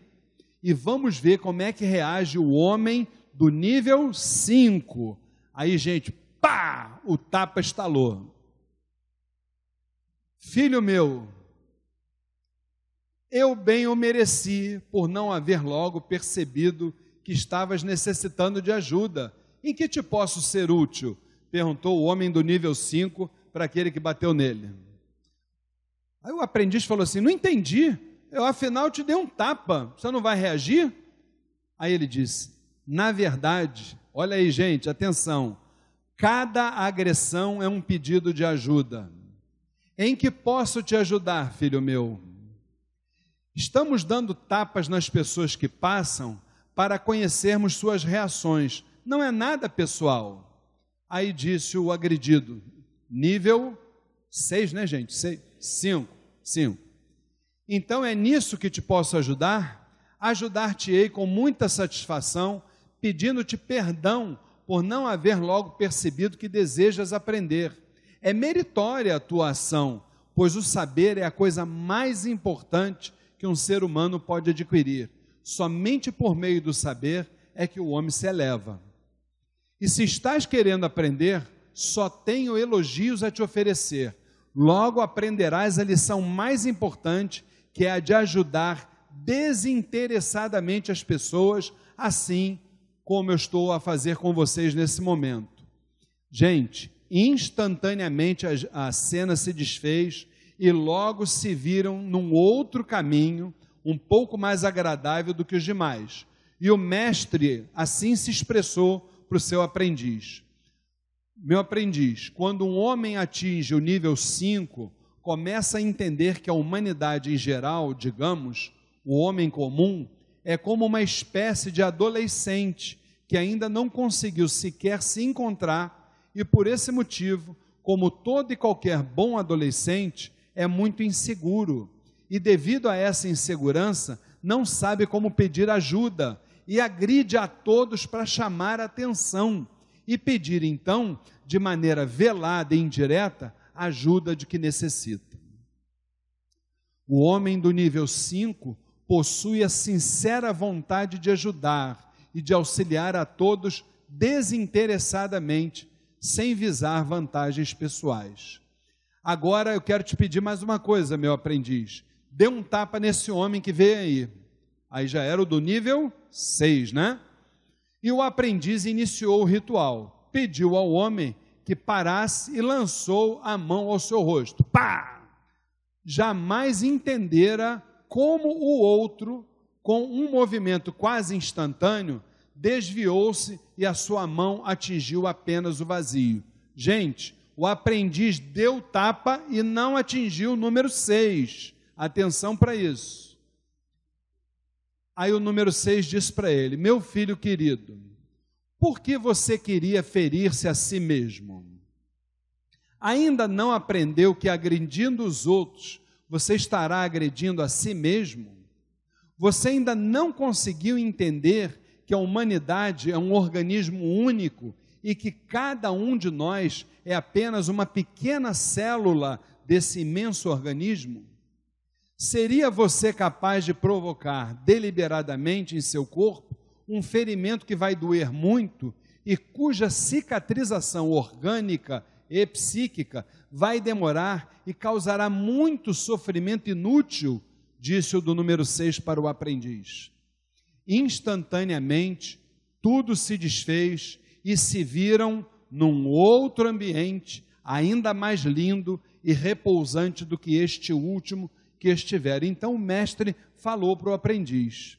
[SPEAKER 1] e vamos ver como é que reage o homem do nível 5. Aí, gente, pá! O tapa estalou. Filho meu, eu bem o mereci por não haver logo percebido que estavas necessitando de ajuda. Em que te posso ser útil? perguntou o homem do nível 5 para aquele que bateu nele. Aí o aprendiz falou assim: Não entendi eu afinal te dei um tapa, você não vai reagir? Aí ele disse: na verdade, olha aí, gente, atenção, cada agressão é um pedido de ajuda. Em que posso te ajudar, filho meu? Estamos dando tapas nas pessoas que passam para conhecermos suas reações. Não é nada pessoal. Aí disse o agredido, nível 6, né, gente? 5. 5. Então é nisso que te posso ajudar? Ajudar-te-ei com muita satisfação, pedindo-te perdão por não haver logo percebido que desejas aprender. É meritória a tua ação, pois o saber é a coisa mais importante que um ser humano pode adquirir. Somente por meio do saber é que o homem se eleva. E se estás querendo aprender, só tenho elogios a te oferecer. Logo aprenderás a lição mais importante que é a de ajudar desinteressadamente as pessoas, assim como eu estou a fazer com vocês nesse momento. Gente, instantaneamente a, a cena se desfez e logo se viram num outro caminho, um pouco mais agradável do que os demais. E o mestre assim se expressou para o seu aprendiz. Meu aprendiz, quando um homem atinge o nível 5, começa a entender que a humanidade em geral, digamos, o homem comum, é como uma espécie de adolescente que ainda não conseguiu sequer se encontrar e por esse motivo, como todo e qualquer bom adolescente, é muito inseguro e devido a essa insegurança, não sabe como pedir ajuda e agride a todos para chamar atenção e pedir então, de maneira velada e indireta, ajuda de que necessita. O homem do nível 5 possui a sincera vontade de ajudar e de auxiliar a todos desinteressadamente, sem visar vantagens pessoais. Agora eu quero te pedir mais uma coisa, meu aprendiz. Dê um tapa nesse homem que veio aí. Aí já era o do nível 6, né? E o aprendiz iniciou o ritual. Pediu ao homem que parasse e lançou a mão ao seu rosto. Pá! Jamais entendera como o outro, com um movimento quase instantâneo, desviou-se e a sua mão atingiu apenas o vazio. Gente, o aprendiz deu tapa e não atingiu o número 6. Atenção para isso. Aí o número 6 diz para ele: Meu filho querido, por que você queria ferir-se a si mesmo? Ainda não aprendeu que agredindo os outros, você estará agredindo a si mesmo? Você ainda não conseguiu entender que a humanidade é um organismo único e que cada um de nós é apenas uma pequena célula desse imenso organismo? Seria você capaz de provocar deliberadamente em seu corpo um ferimento que vai doer muito e cuja cicatrização orgânica e psíquica vai demorar e causará muito sofrimento inútil, disse o do número 6 para o aprendiz. Instantaneamente, tudo se desfez e se viram num outro ambiente, ainda mais lindo e repousante do que este último que estiver. Então o mestre falou para o aprendiz: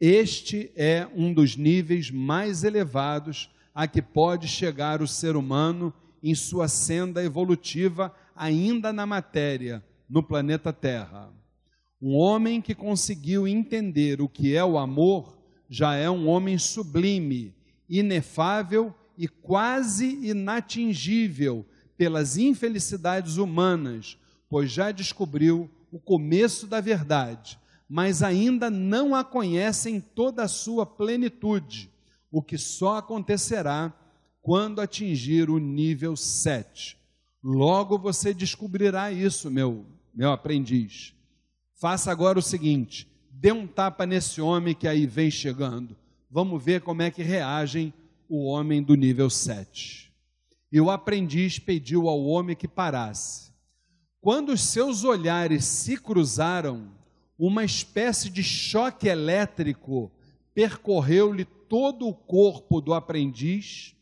[SPEAKER 1] Este é um dos níveis mais elevados a que pode chegar o ser humano em sua senda evolutiva, ainda na matéria, no planeta Terra. Um homem que conseguiu entender o que é o amor já é um homem sublime, inefável e quase inatingível pelas infelicidades humanas, pois já descobriu o começo da verdade, mas ainda não a conhece em toda a sua plenitude, o que só acontecerá quando atingir o nível 7. Logo você descobrirá isso, meu, meu aprendiz. Faça agora o seguinte: dê um tapa nesse homem que aí vem chegando. Vamos ver como é que reagem o homem do nível 7. E o aprendiz pediu ao homem que parasse. Quando os seus olhares se cruzaram, uma espécie de choque elétrico percorreu-lhe todo o corpo do aprendiz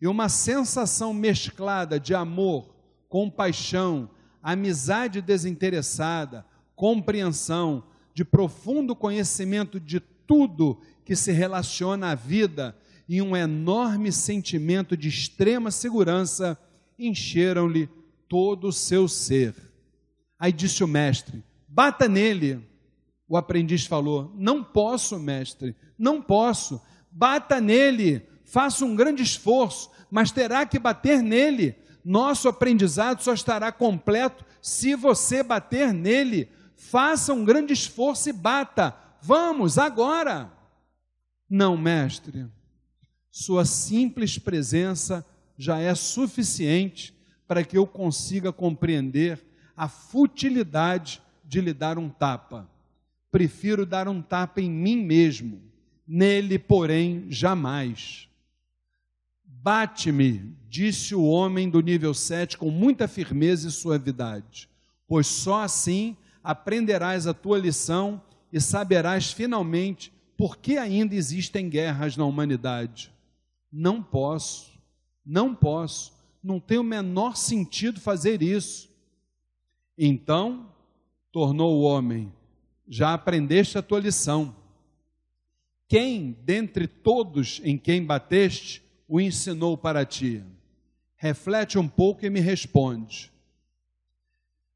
[SPEAKER 1] e uma sensação mesclada de amor, compaixão, amizade desinteressada, compreensão, de profundo conhecimento de tudo que se relaciona à vida e um enorme sentimento de extrema segurança encheram-lhe todo o seu ser. Aí disse o mestre: bata nele. O aprendiz falou: Não posso, mestre, não posso. Bata nele, faça um grande esforço, mas terá que bater nele. Nosso aprendizado só estará completo se você bater nele. Faça um grande esforço e bata. Vamos, agora. Não, mestre. Sua simples presença já é suficiente para que eu consiga compreender a futilidade de lhe dar um tapa. Prefiro dar um tapa em mim mesmo, nele, porém, jamais. Bate-me, disse o homem do nível 7 com muita firmeza e suavidade, pois só assim aprenderás a tua lição e saberás finalmente por que ainda existem guerras na humanidade? Não posso, não posso, não tem o menor sentido fazer isso. Então, tornou o homem, já aprendeste a tua lição. Quem dentre todos em quem bateste o ensinou para ti? Reflete um pouco e me responde.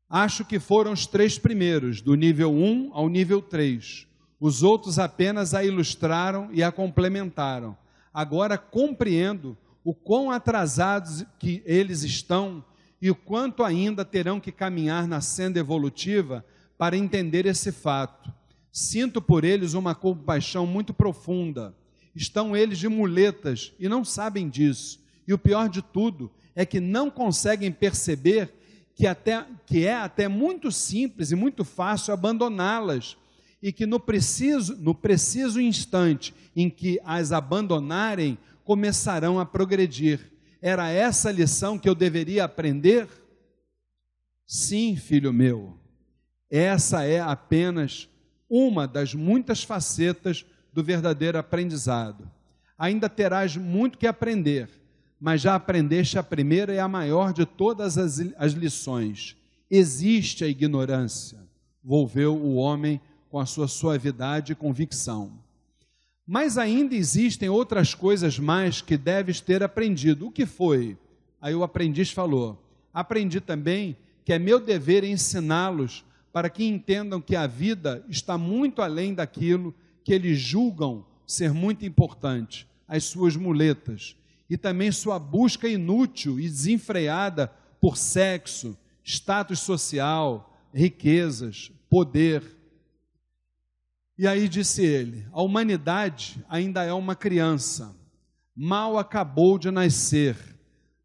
[SPEAKER 1] Acho que foram os três primeiros, do nível 1 ao nível 3. Os outros apenas a ilustraram e a complementaram. Agora compreendo o quão atrasados que eles estão e o quanto ainda terão que caminhar na senda evolutiva para entender esse fato. Sinto por eles uma compaixão muito profunda. Estão eles de muletas e não sabem disso. E o pior de tudo é que não conseguem perceber que, até, que é até muito simples e muito fácil abandoná-las, e que no preciso, no preciso instante em que as abandonarem, começarão a progredir. Era essa a lição que eu deveria aprender? Sim, filho meu, essa é apenas uma das muitas facetas do verdadeiro aprendizado. Ainda terás muito que aprender mas já aprendeste a primeira e a maior de todas as, as lições. Existe a ignorância, volveu o homem com a sua suavidade e convicção. Mas ainda existem outras coisas mais que deves ter aprendido. O que foi? Aí o aprendiz falou: Aprendi também que é meu dever ensiná-los para que entendam que a vida está muito além daquilo que eles julgam ser muito importante, as suas muletas e também sua busca inútil e desenfreada por sexo, status social, riquezas, poder. E aí disse ele: a humanidade ainda é uma criança, mal acabou de nascer,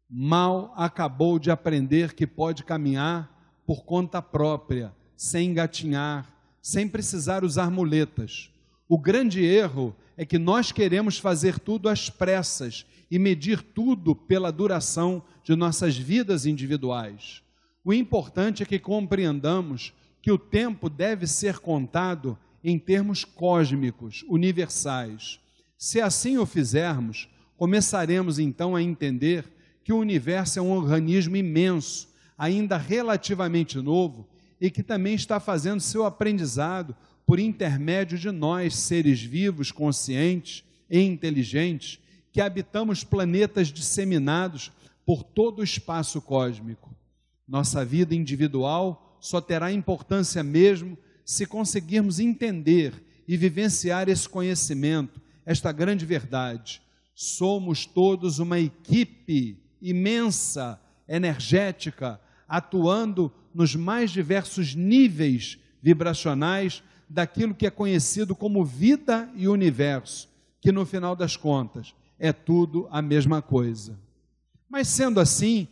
[SPEAKER 1] mal acabou de aprender que pode caminhar por conta própria, sem engatinhar, sem precisar usar muletas. O grande erro é que nós queremos fazer tudo às pressas e medir tudo pela duração de nossas vidas individuais. O importante é que compreendamos que o tempo deve ser contado em termos cósmicos, universais. Se assim o fizermos, começaremos então a entender que o universo é um organismo imenso, ainda relativamente novo, e que também está fazendo seu aprendizado por intermédio de nós, seres vivos, conscientes e inteligentes, que habitamos planetas disseminados por todo o espaço cósmico. Nossa vida individual só terá importância mesmo se conseguirmos entender e vivenciar esse conhecimento, esta grande verdade. Somos todos uma equipe imensa, energética, atuando nos mais diversos níveis vibracionais daquilo que é conhecido como vida e universo, que no final das contas é tudo a mesma coisa. Mas sendo assim,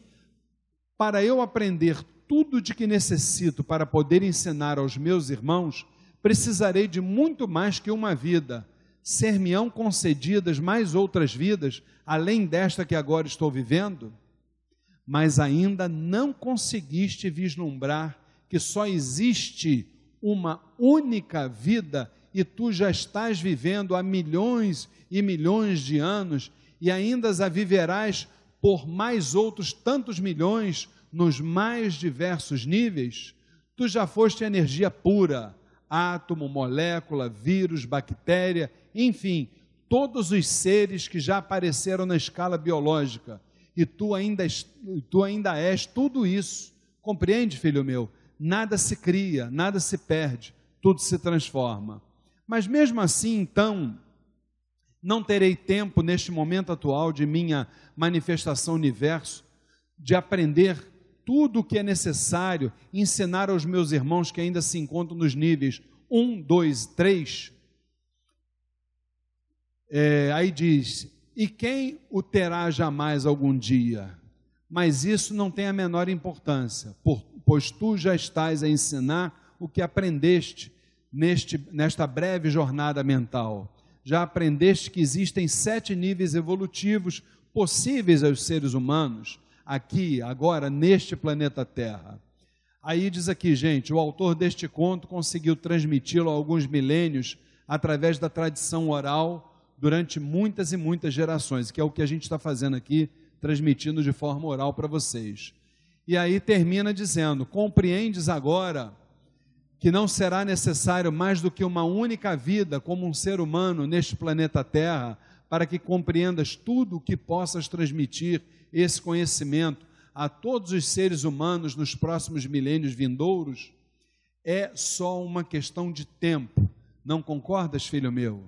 [SPEAKER 1] para eu aprender tudo de que necessito para poder ensinar aos meus irmãos, precisarei de muito mais que uma vida. Ser-me-ão concedidas mais outras vidas, além desta que agora estou vivendo? Mas ainda não conseguiste vislumbrar que só existe uma única vida e tu já estás vivendo há milhões e milhões de anos e ainda a viverás por mais outros tantos milhões nos mais diversos níveis, tu já foste energia pura, átomo, molécula, vírus, bactéria, enfim, todos os seres que já apareceram na escala biológica. E tu ainda, tu ainda és tudo isso. Compreende, filho meu? Nada se cria, nada se perde, tudo se transforma. Mas mesmo assim, então, não terei tempo neste momento atual de minha manifestação universo de aprender tudo o que é necessário ensinar aos meus irmãos que ainda se encontram nos níveis 1, 2, 3. É, aí diz: E quem o terá jamais algum dia? Mas isso não tem a menor importância, pois tu já estás a ensinar o que aprendeste neste, nesta breve jornada mental. Já aprendeste que existem sete níveis evolutivos possíveis aos seres humanos, aqui, agora, neste planeta Terra. Aí diz aqui, gente, o autor deste conto conseguiu transmiti-lo há alguns milênios através da tradição oral durante muitas e muitas gerações, que é o que a gente está fazendo aqui, transmitindo de forma oral para vocês. E aí termina dizendo: compreendes agora que não será necessário mais do que uma única vida como um ser humano neste planeta Terra para que compreendas tudo o que possas transmitir esse conhecimento a todos os seres humanos nos próximos milênios vindouros? É só uma questão de tempo. Não concordas, filho meu?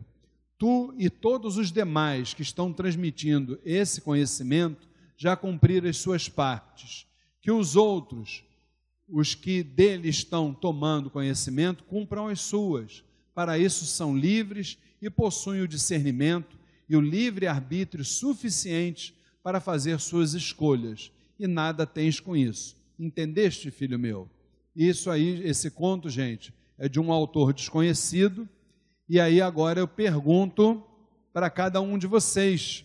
[SPEAKER 1] Tu e todos os demais que estão transmitindo esse conhecimento já cumpriram as suas partes. Que os outros, os que dele estão tomando conhecimento, cumpram as suas. Para isso são livres e possuem o discernimento e o livre-arbítrio suficiente para fazer suas escolhas. E nada tens com isso. Entendeste, filho meu? Isso aí, esse conto, gente, é de um autor desconhecido e aí agora eu pergunto para cada um de vocês: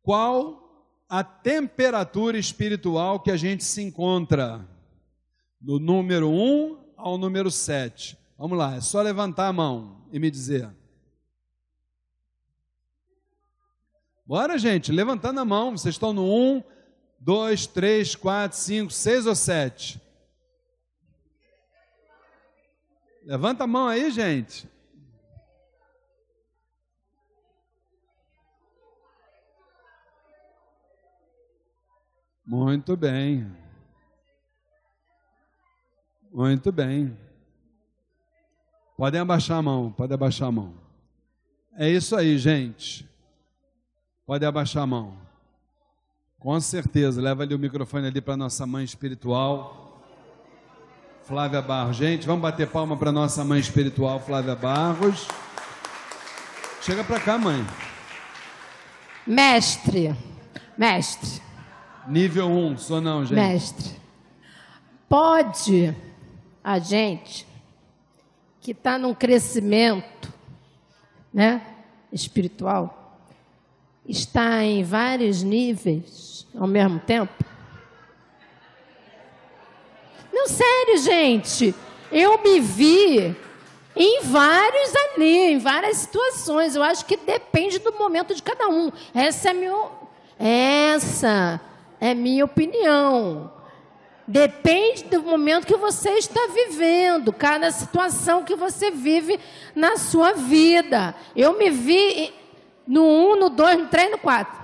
[SPEAKER 1] qual a temperatura espiritual que a gente se encontra? Do número 1 ao número 7. Vamos lá, é só levantar a mão e me dizer. Bora, gente, levantando a mão. Vocês estão no 1, 2, 3, 4, 5, 6 ou 7? Levanta a mão aí, gente. Muito bem. Muito bem. Podem abaixar a mão, pode abaixar a mão. É isso aí, gente. Pode abaixar a mão. Com certeza. Leva ali o microfone ali para nossa mãe espiritual. Flávia Barros. Gente, vamos bater palma para nossa mãe espiritual, Flávia Barros. Chega para cá, mãe.
[SPEAKER 11] Mestre, mestre.
[SPEAKER 1] Nível 1, um, sou não, gente.
[SPEAKER 11] Mestre, pode a gente que está num crescimento, né, espiritual, está em vários níveis ao mesmo tempo? Não, sério, gente. Eu me vi em vários ali, em várias situações. Eu acho que depende do momento de cada um. Essa é minha, essa é minha opinião. Depende do momento que você está vivendo, cada situação que você vive na sua vida. Eu me vi no 1, um, no 2, no 3, no 4.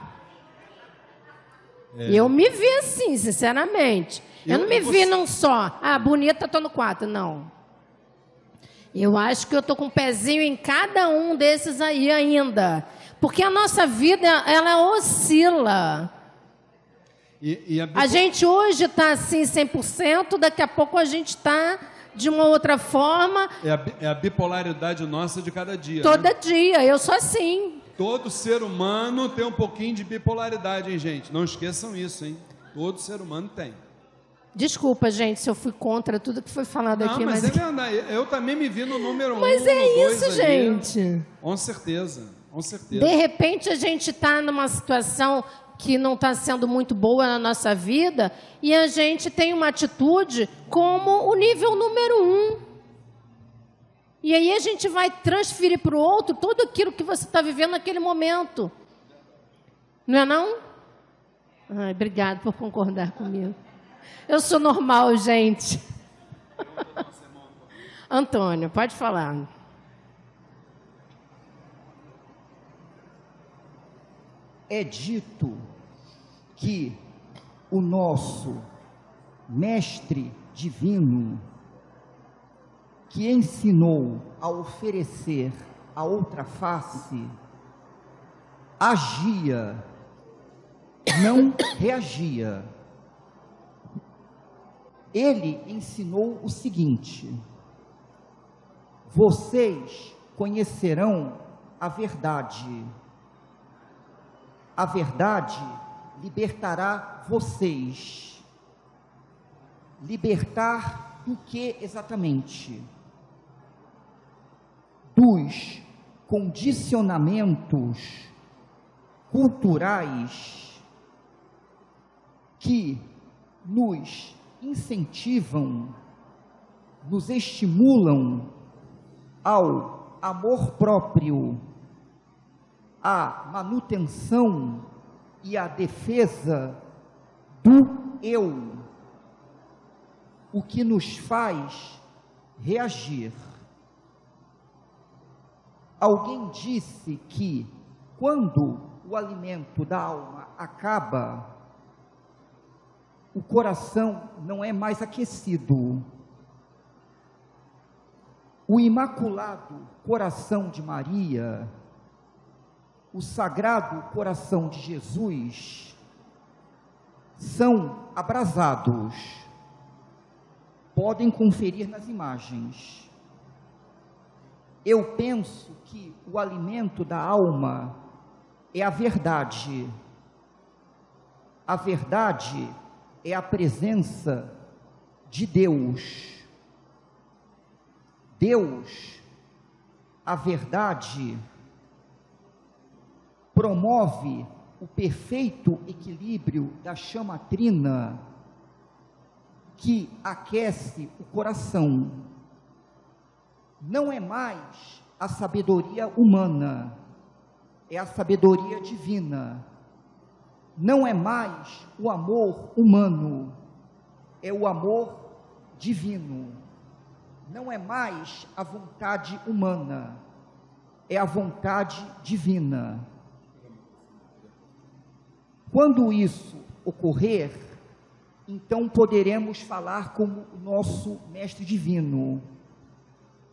[SPEAKER 11] É. Eu me vi assim, sinceramente. Eu, não me você... vi num só. Ah, bonita, tô no quatro. Não. Eu acho que eu tô com um pezinho em cada um desses aí ainda. Porque a nossa vida, ela oscila. E, e a, a, gente hoje está assim 100%, daqui a pouco a gente está de uma outra forma.
[SPEAKER 1] É a, é a, bipolaridade nossa de cada dia.
[SPEAKER 11] Todo
[SPEAKER 1] né?
[SPEAKER 11] dia, eu sou assim.
[SPEAKER 1] Todo ser humano tem um pouquinho de bipolaridade, hein, gente? Não esqueçam isso, hein? Todo ser humano tem.
[SPEAKER 11] Desculpa, gente, se eu fui contra tudo que foi falado
[SPEAKER 1] Não,
[SPEAKER 11] aqui.
[SPEAKER 1] Mas, mas é verdade. Eu também me vi no número
[SPEAKER 11] mas
[SPEAKER 1] um.
[SPEAKER 11] Mas é isso, gente.
[SPEAKER 1] Com certeza, com certeza.
[SPEAKER 11] De repente a gente está numa situação que não está sendo muito boa na nossa vida e a gente tem uma atitude como o nível número um. E aí a gente vai transferir para o outro tudo aquilo que você está vivendo naquele momento. Não é não? Ai, obrigado por concordar comigo. Eu sou normal, gente. Antônio, pode falar.
[SPEAKER 2] É dito que o nosso mestre divino, que ensinou a oferecer a outra face, agia, não reagia ele ensinou o seguinte: vocês conhecerão a verdade. A verdade libertará vocês. Libertar do que exatamente? Dos condicionamentos culturais que nos incentivam, nos estimulam ao amor próprio, à manutenção e à defesa do eu, o que nos faz reagir. Alguém disse que quando o alimento da alma acaba, o coração não é mais aquecido. O imaculado coração de Maria, o sagrado coração de Jesus, são abrasados. Podem conferir nas imagens. Eu penso que o alimento da alma é a verdade. A verdade é a presença de Deus. Deus, a verdade, promove o perfeito equilíbrio da chama trina que aquece o coração. Não é mais a sabedoria humana, é a sabedoria divina. Não é mais o amor humano, é o amor divino. Não é mais a vontade humana, é a vontade divina. Quando isso ocorrer, então poderemos falar como o nosso Mestre Divino.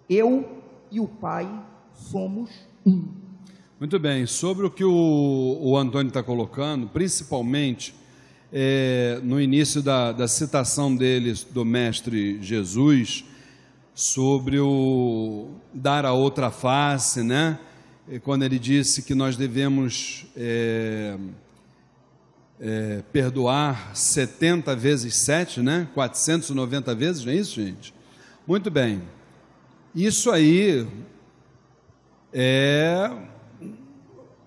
[SPEAKER 2] Eu e o Pai somos um.
[SPEAKER 1] Muito bem, sobre o que o, o Antônio está colocando, principalmente é, no início da, da citação deles do Mestre Jesus, sobre o dar a outra face, né? Quando ele disse que nós devemos é, é, perdoar 70 vezes 7, né? 490 vezes, não é isso, gente? Muito bem. Isso aí é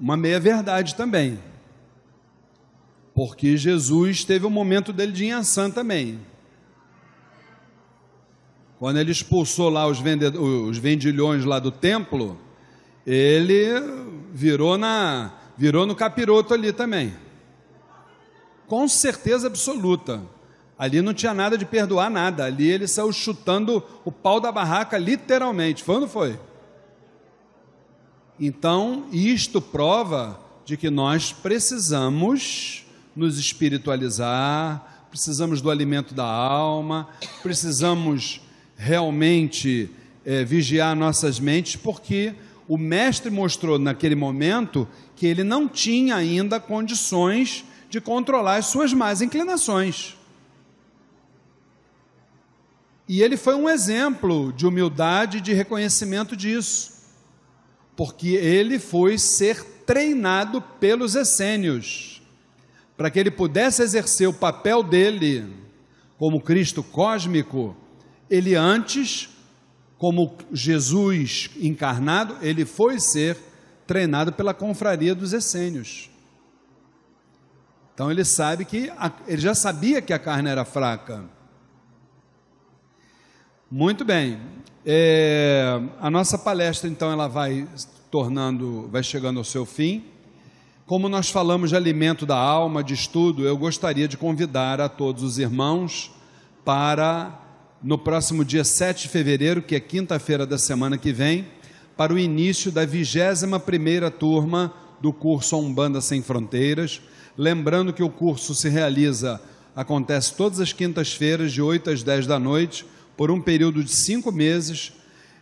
[SPEAKER 1] uma meia-verdade também. Porque Jesus teve um momento dele de Inhaçã também. Quando ele expulsou lá os, os vendilhões lá do templo, ele virou, na, virou no capiroto ali também com certeza absoluta. Ali não tinha nada de perdoar nada. Ali ele saiu chutando o pau da barraca, literalmente. Foi ou não foi? Então, isto prova de que nós precisamos nos espiritualizar, precisamos do alimento da alma, precisamos realmente é, vigiar nossas mentes, porque o Mestre mostrou naquele momento que ele não tinha ainda condições de controlar as suas más inclinações. E ele foi um exemplo de humildade e de reconhecimento disso, porque ele foi ser treinado pelos essênios, para que ele pudesse exercer o papel dele como Cristo cósmico, ele antes, como Jesus encarnado, ele foi ser treinado pela confraria dos essênios. Então ele sabe que ele já sabia que a carne era fraca. Muito bem. É, a nossa palestra então ela vai tornando, vai chegando ao seu fim. Como nós falamos de alimento da alma, de estudo, eu gostaria de convidar a todos os irmãos para no próximo dia 7 de fevereiro, que é quinta-feira da semana que vem, para o início da 21 primeira turma do curso Umbanda Sem Fronteiras Lembrando que o curso se realiza, acontece todas as quintas-feiras, de 8 às 10 da noite, por um período de cinco meses,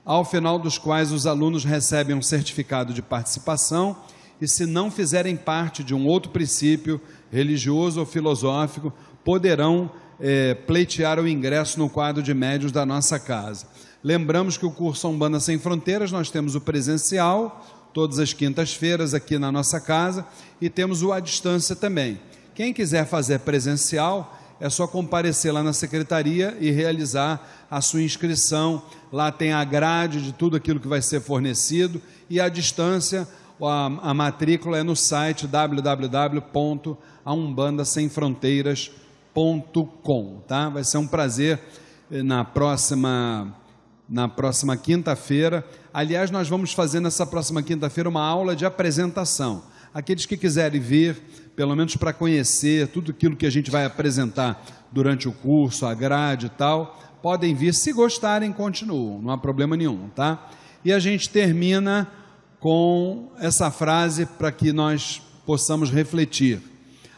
[SPEAKER 1] ao final dos quais os alunos recebem um certificado de participação e, se não fizerem parte de um outro princípio religioso ou filosófico, poderão é, pleitear o ingresso no quadro de médios da nossa casa. Lembramos que o curso Umbanda Sem Fronteiras nós temos o presencial, todas as quintas-feiras aqui na nossa casa e temos o à distância também. Quem quiser fazer presencial, é só comparecer lá na secretaria e realizar a sua inscrição. Lá tem a grade de tudo aquilo que vai ser fornecido e à distância a, a matrícula é no site www.aumbandasemfronteiras.com, tá? Vai ser um prazer eh, na próxima na próxima quinta-feira. Aliás, nós vamos fazer nessa próxima quinta-feira uma aula de apresentação. Aqueles que quiserem vir, pelo menos para conhecer tudo aquilo que a gente vai apresentar durante o curso, a grade e tal, podem vir. Se gostarem, continuam, não há problema nenhum, tá? E a gente termina com essa frase para que nós possamos refletir.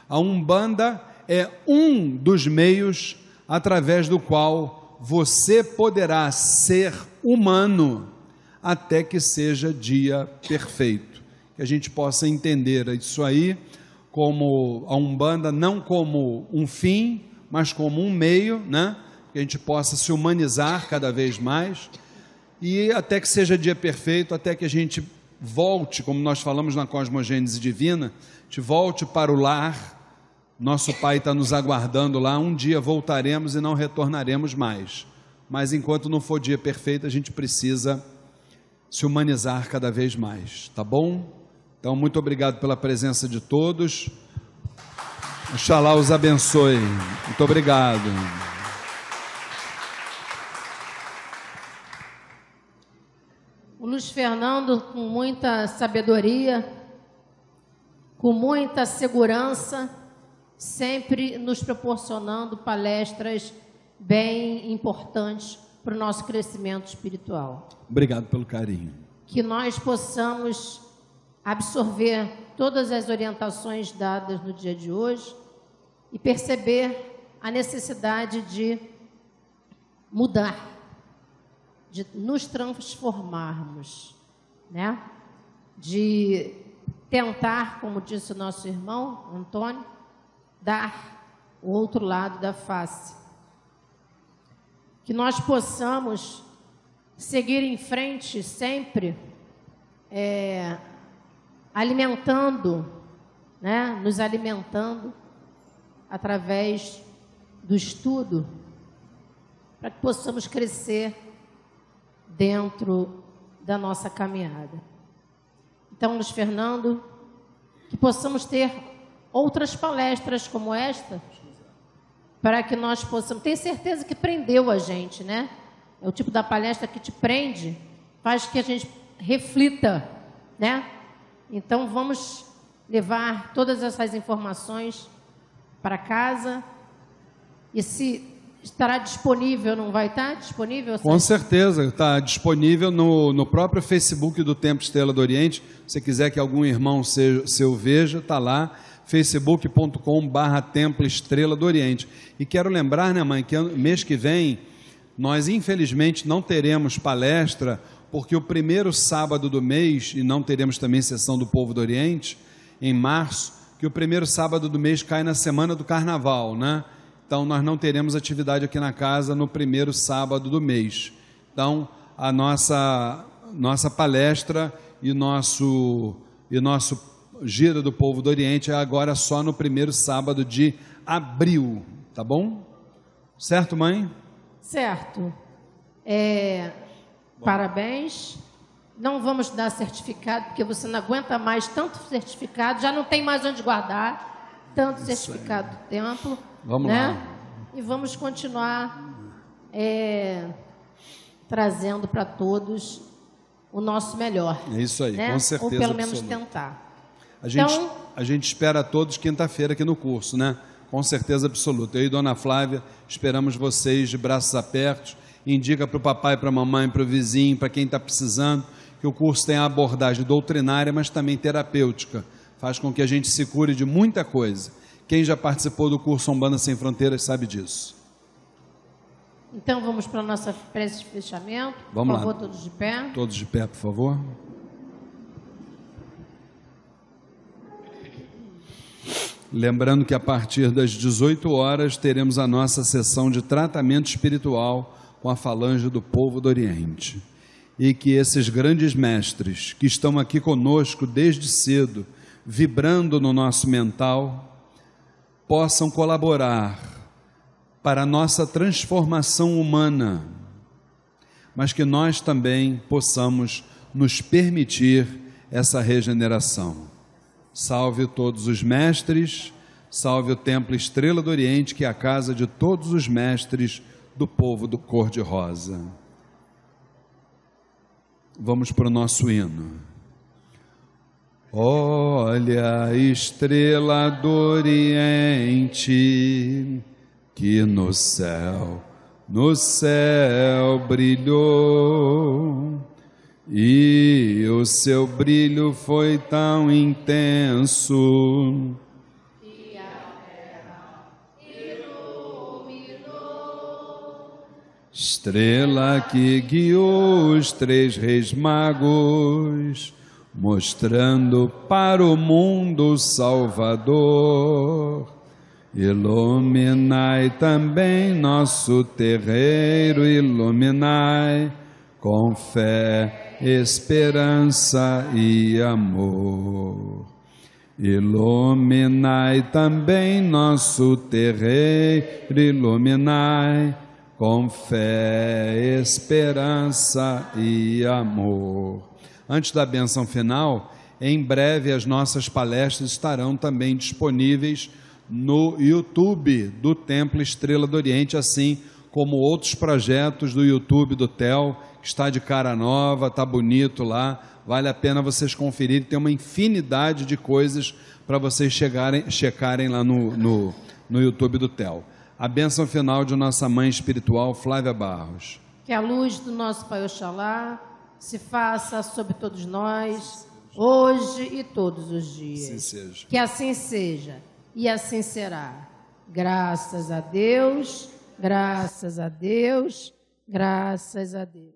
[SPEAKER 1] A Umbanda é um dos meios através do qual você poderá ser humano até que seja dia perfeito. Que a gente possa entender isso aí como a Umbanda não como um fim, mas como um meio, né? Que a gente possa se humanizar cada vez mais e até que seja dia perfeito, até que a gente volte, como nós falamos na cosmogênese divina, te volte para o lar. Nosso Pai está nos aguardando lá. Um dia voltaremos e não retornaremos mais. Mas enquanto não for dia perfeito, a gente precisa se humanizar cada vez mais, tá bom? Então, muito obrigado pela presença de todos. Oxalá os abençoe. Muito obrigado.
[SPEAKER 11] O Luiz Fernando, com muita sabedoria, com muita segurança, sempre nos proporcionando palestras bem importantes para o nosso crescimento espiritual.
[SPEAKER 1] Obrigado pelo carinho.
[SPEAKER 11] Que nós possamos absorver todas as orientações dadas no dia de hoje e perceber a necessidade de mudar de nos transformarmos, né? De tentar, como disse o nosso irmão Antônio, dar o outro lado da face. Que nós possamos seguir em frente sempre, é, alimentando, né? Nos alimentando através do estudo, para que possamos crescer dentro da nossa caminhada. Então, Luiz Fernando, que possamos ter outras palestras como esta, para que nós possamos. Tenho certeza que prendeu a gente, né? É o tipo da palestra que te prende, faz que a gente reflita, né? Então, vamos levar todas essas informações para casa. E se estará disponível, não vai estar disponível?
[SPEAKER 1] Com certeza, está disponível no, no próprio Facebook do Templo Estrela do Oriente. Se quiser que algum irmão seu, seu veja, está lá, facebook.com barra Templo Estrela do Oriente. E quero lembrar, né mãe, que mês que vem nós infelizmente não teremos palestra, porque o primeiro sábado do mês, e não teremos também sessão do Povo do Oriente, em março, que o primeiro sábado do mês cai na semana do Carnaval, né? Então, nós não teremos atividade aqui na casa no primeiro sábado do mês. Então, a nossa, nossa palestra e nosso, e nosso Gira do Povo do Oriente é agora só no primeiro sábado de abril. Tá bom? Certo, mãe?
[SPEAKER 11] Certo. É, parabéns. Não vamos dar certificado, porque você não aguenta mais tanto certificado, já não tem mais onde guardar tanto Isso certificado aí. do templo.
[SPEAKER 1] Vamos
[SPEAKER 11] né?
[SPEAKER 1] lá.
[SPEAKER 11] E vamos continuar é, trazendo para todos o nosso melhor.
[SPEAKER 1] É isso aí,
[SPEAKER 11] né?
[SPEAKER 1] com certeza.
[SPEAKER 11] Ou pelo menos
[SPEAKER 1] absoluta.
[SPEAKER 11] tentar.
[SPEAKER 1] A gente,
[SPEAKER 11] Então-
[SPEAKER 1] a gente espera todos quinta-feira aqui no curso, né? Com certeza absoluta. Eu e Dona Flávia esperamos vocês de braços abertos. Indica para o papai, para a mamãe, para o vizinho, para quem está precisando, que o curso tem a abordagem doutrinária, mas também terapêutica. Faz com que a gente se cure de muita coisa. Quem já participou do curso Umbanda Sem Fronteiras sabe disso.
[SPEAKER 11] Então vamos para a nossa prece de fechamento.
[SPEAKER 1] Vamos
[SPEAKER 11] por favor,
[SPEAKER 1] lá.
[SPEAKER 11] todos de pé.
[SPEAKER 1] Todos de pé, por favor. Lembrando que a partir das 18 horas teremos a nossa sessão de tratamento espiritual com a falange do povo do Oriente. E que esses grandes mestres que estão aqui conosco desde cedo, vibrando no nosso mental, possam colaborar para a nossa transformação humana, mas que nós também possamos nos permitir essa regeneração. Salve todos os mestres, salve o Templo Estrela do Oriente, que é a casa de todos os mestres do povo do cor-de-rosa. Vamos para o nosso hino. Olha a estrela do Oriente que no céu, no céu brilhou. E o seu brilho foi tão intenso Estrela que guiou os três reis magos, mostrando para o mundo o Salvador. Iluminai também nosso terreiro, iluminai com fé, esperança e amor. Iluminai também nosso terreiro, iluminai com fé, esperança e amor. Antes da benção final, em breve as nossas palestras estarão também disponíveis no YouTube do Templo Estrela do Oriente, assim como outros projetos do YouTube do TEL, que está de cara nova, está bonito lá, vale a pena vocês conferirem, tem uma infinidade de coisas para vocês chegarem, checarem lá no, no, no YouTube do TEL a bênção final de nossa mãe espiritual, Flávia Barros.
[SPEAKER 11] Que a luz do nosso Pai Oxalá se faça sobre todos nós, hoje e todos os dias.
[SPEAKER 1] Assim seja.
[SPEAKER 11] Que assim seja e assim será. Graças a Deus, graças a Deus, graças a Deus.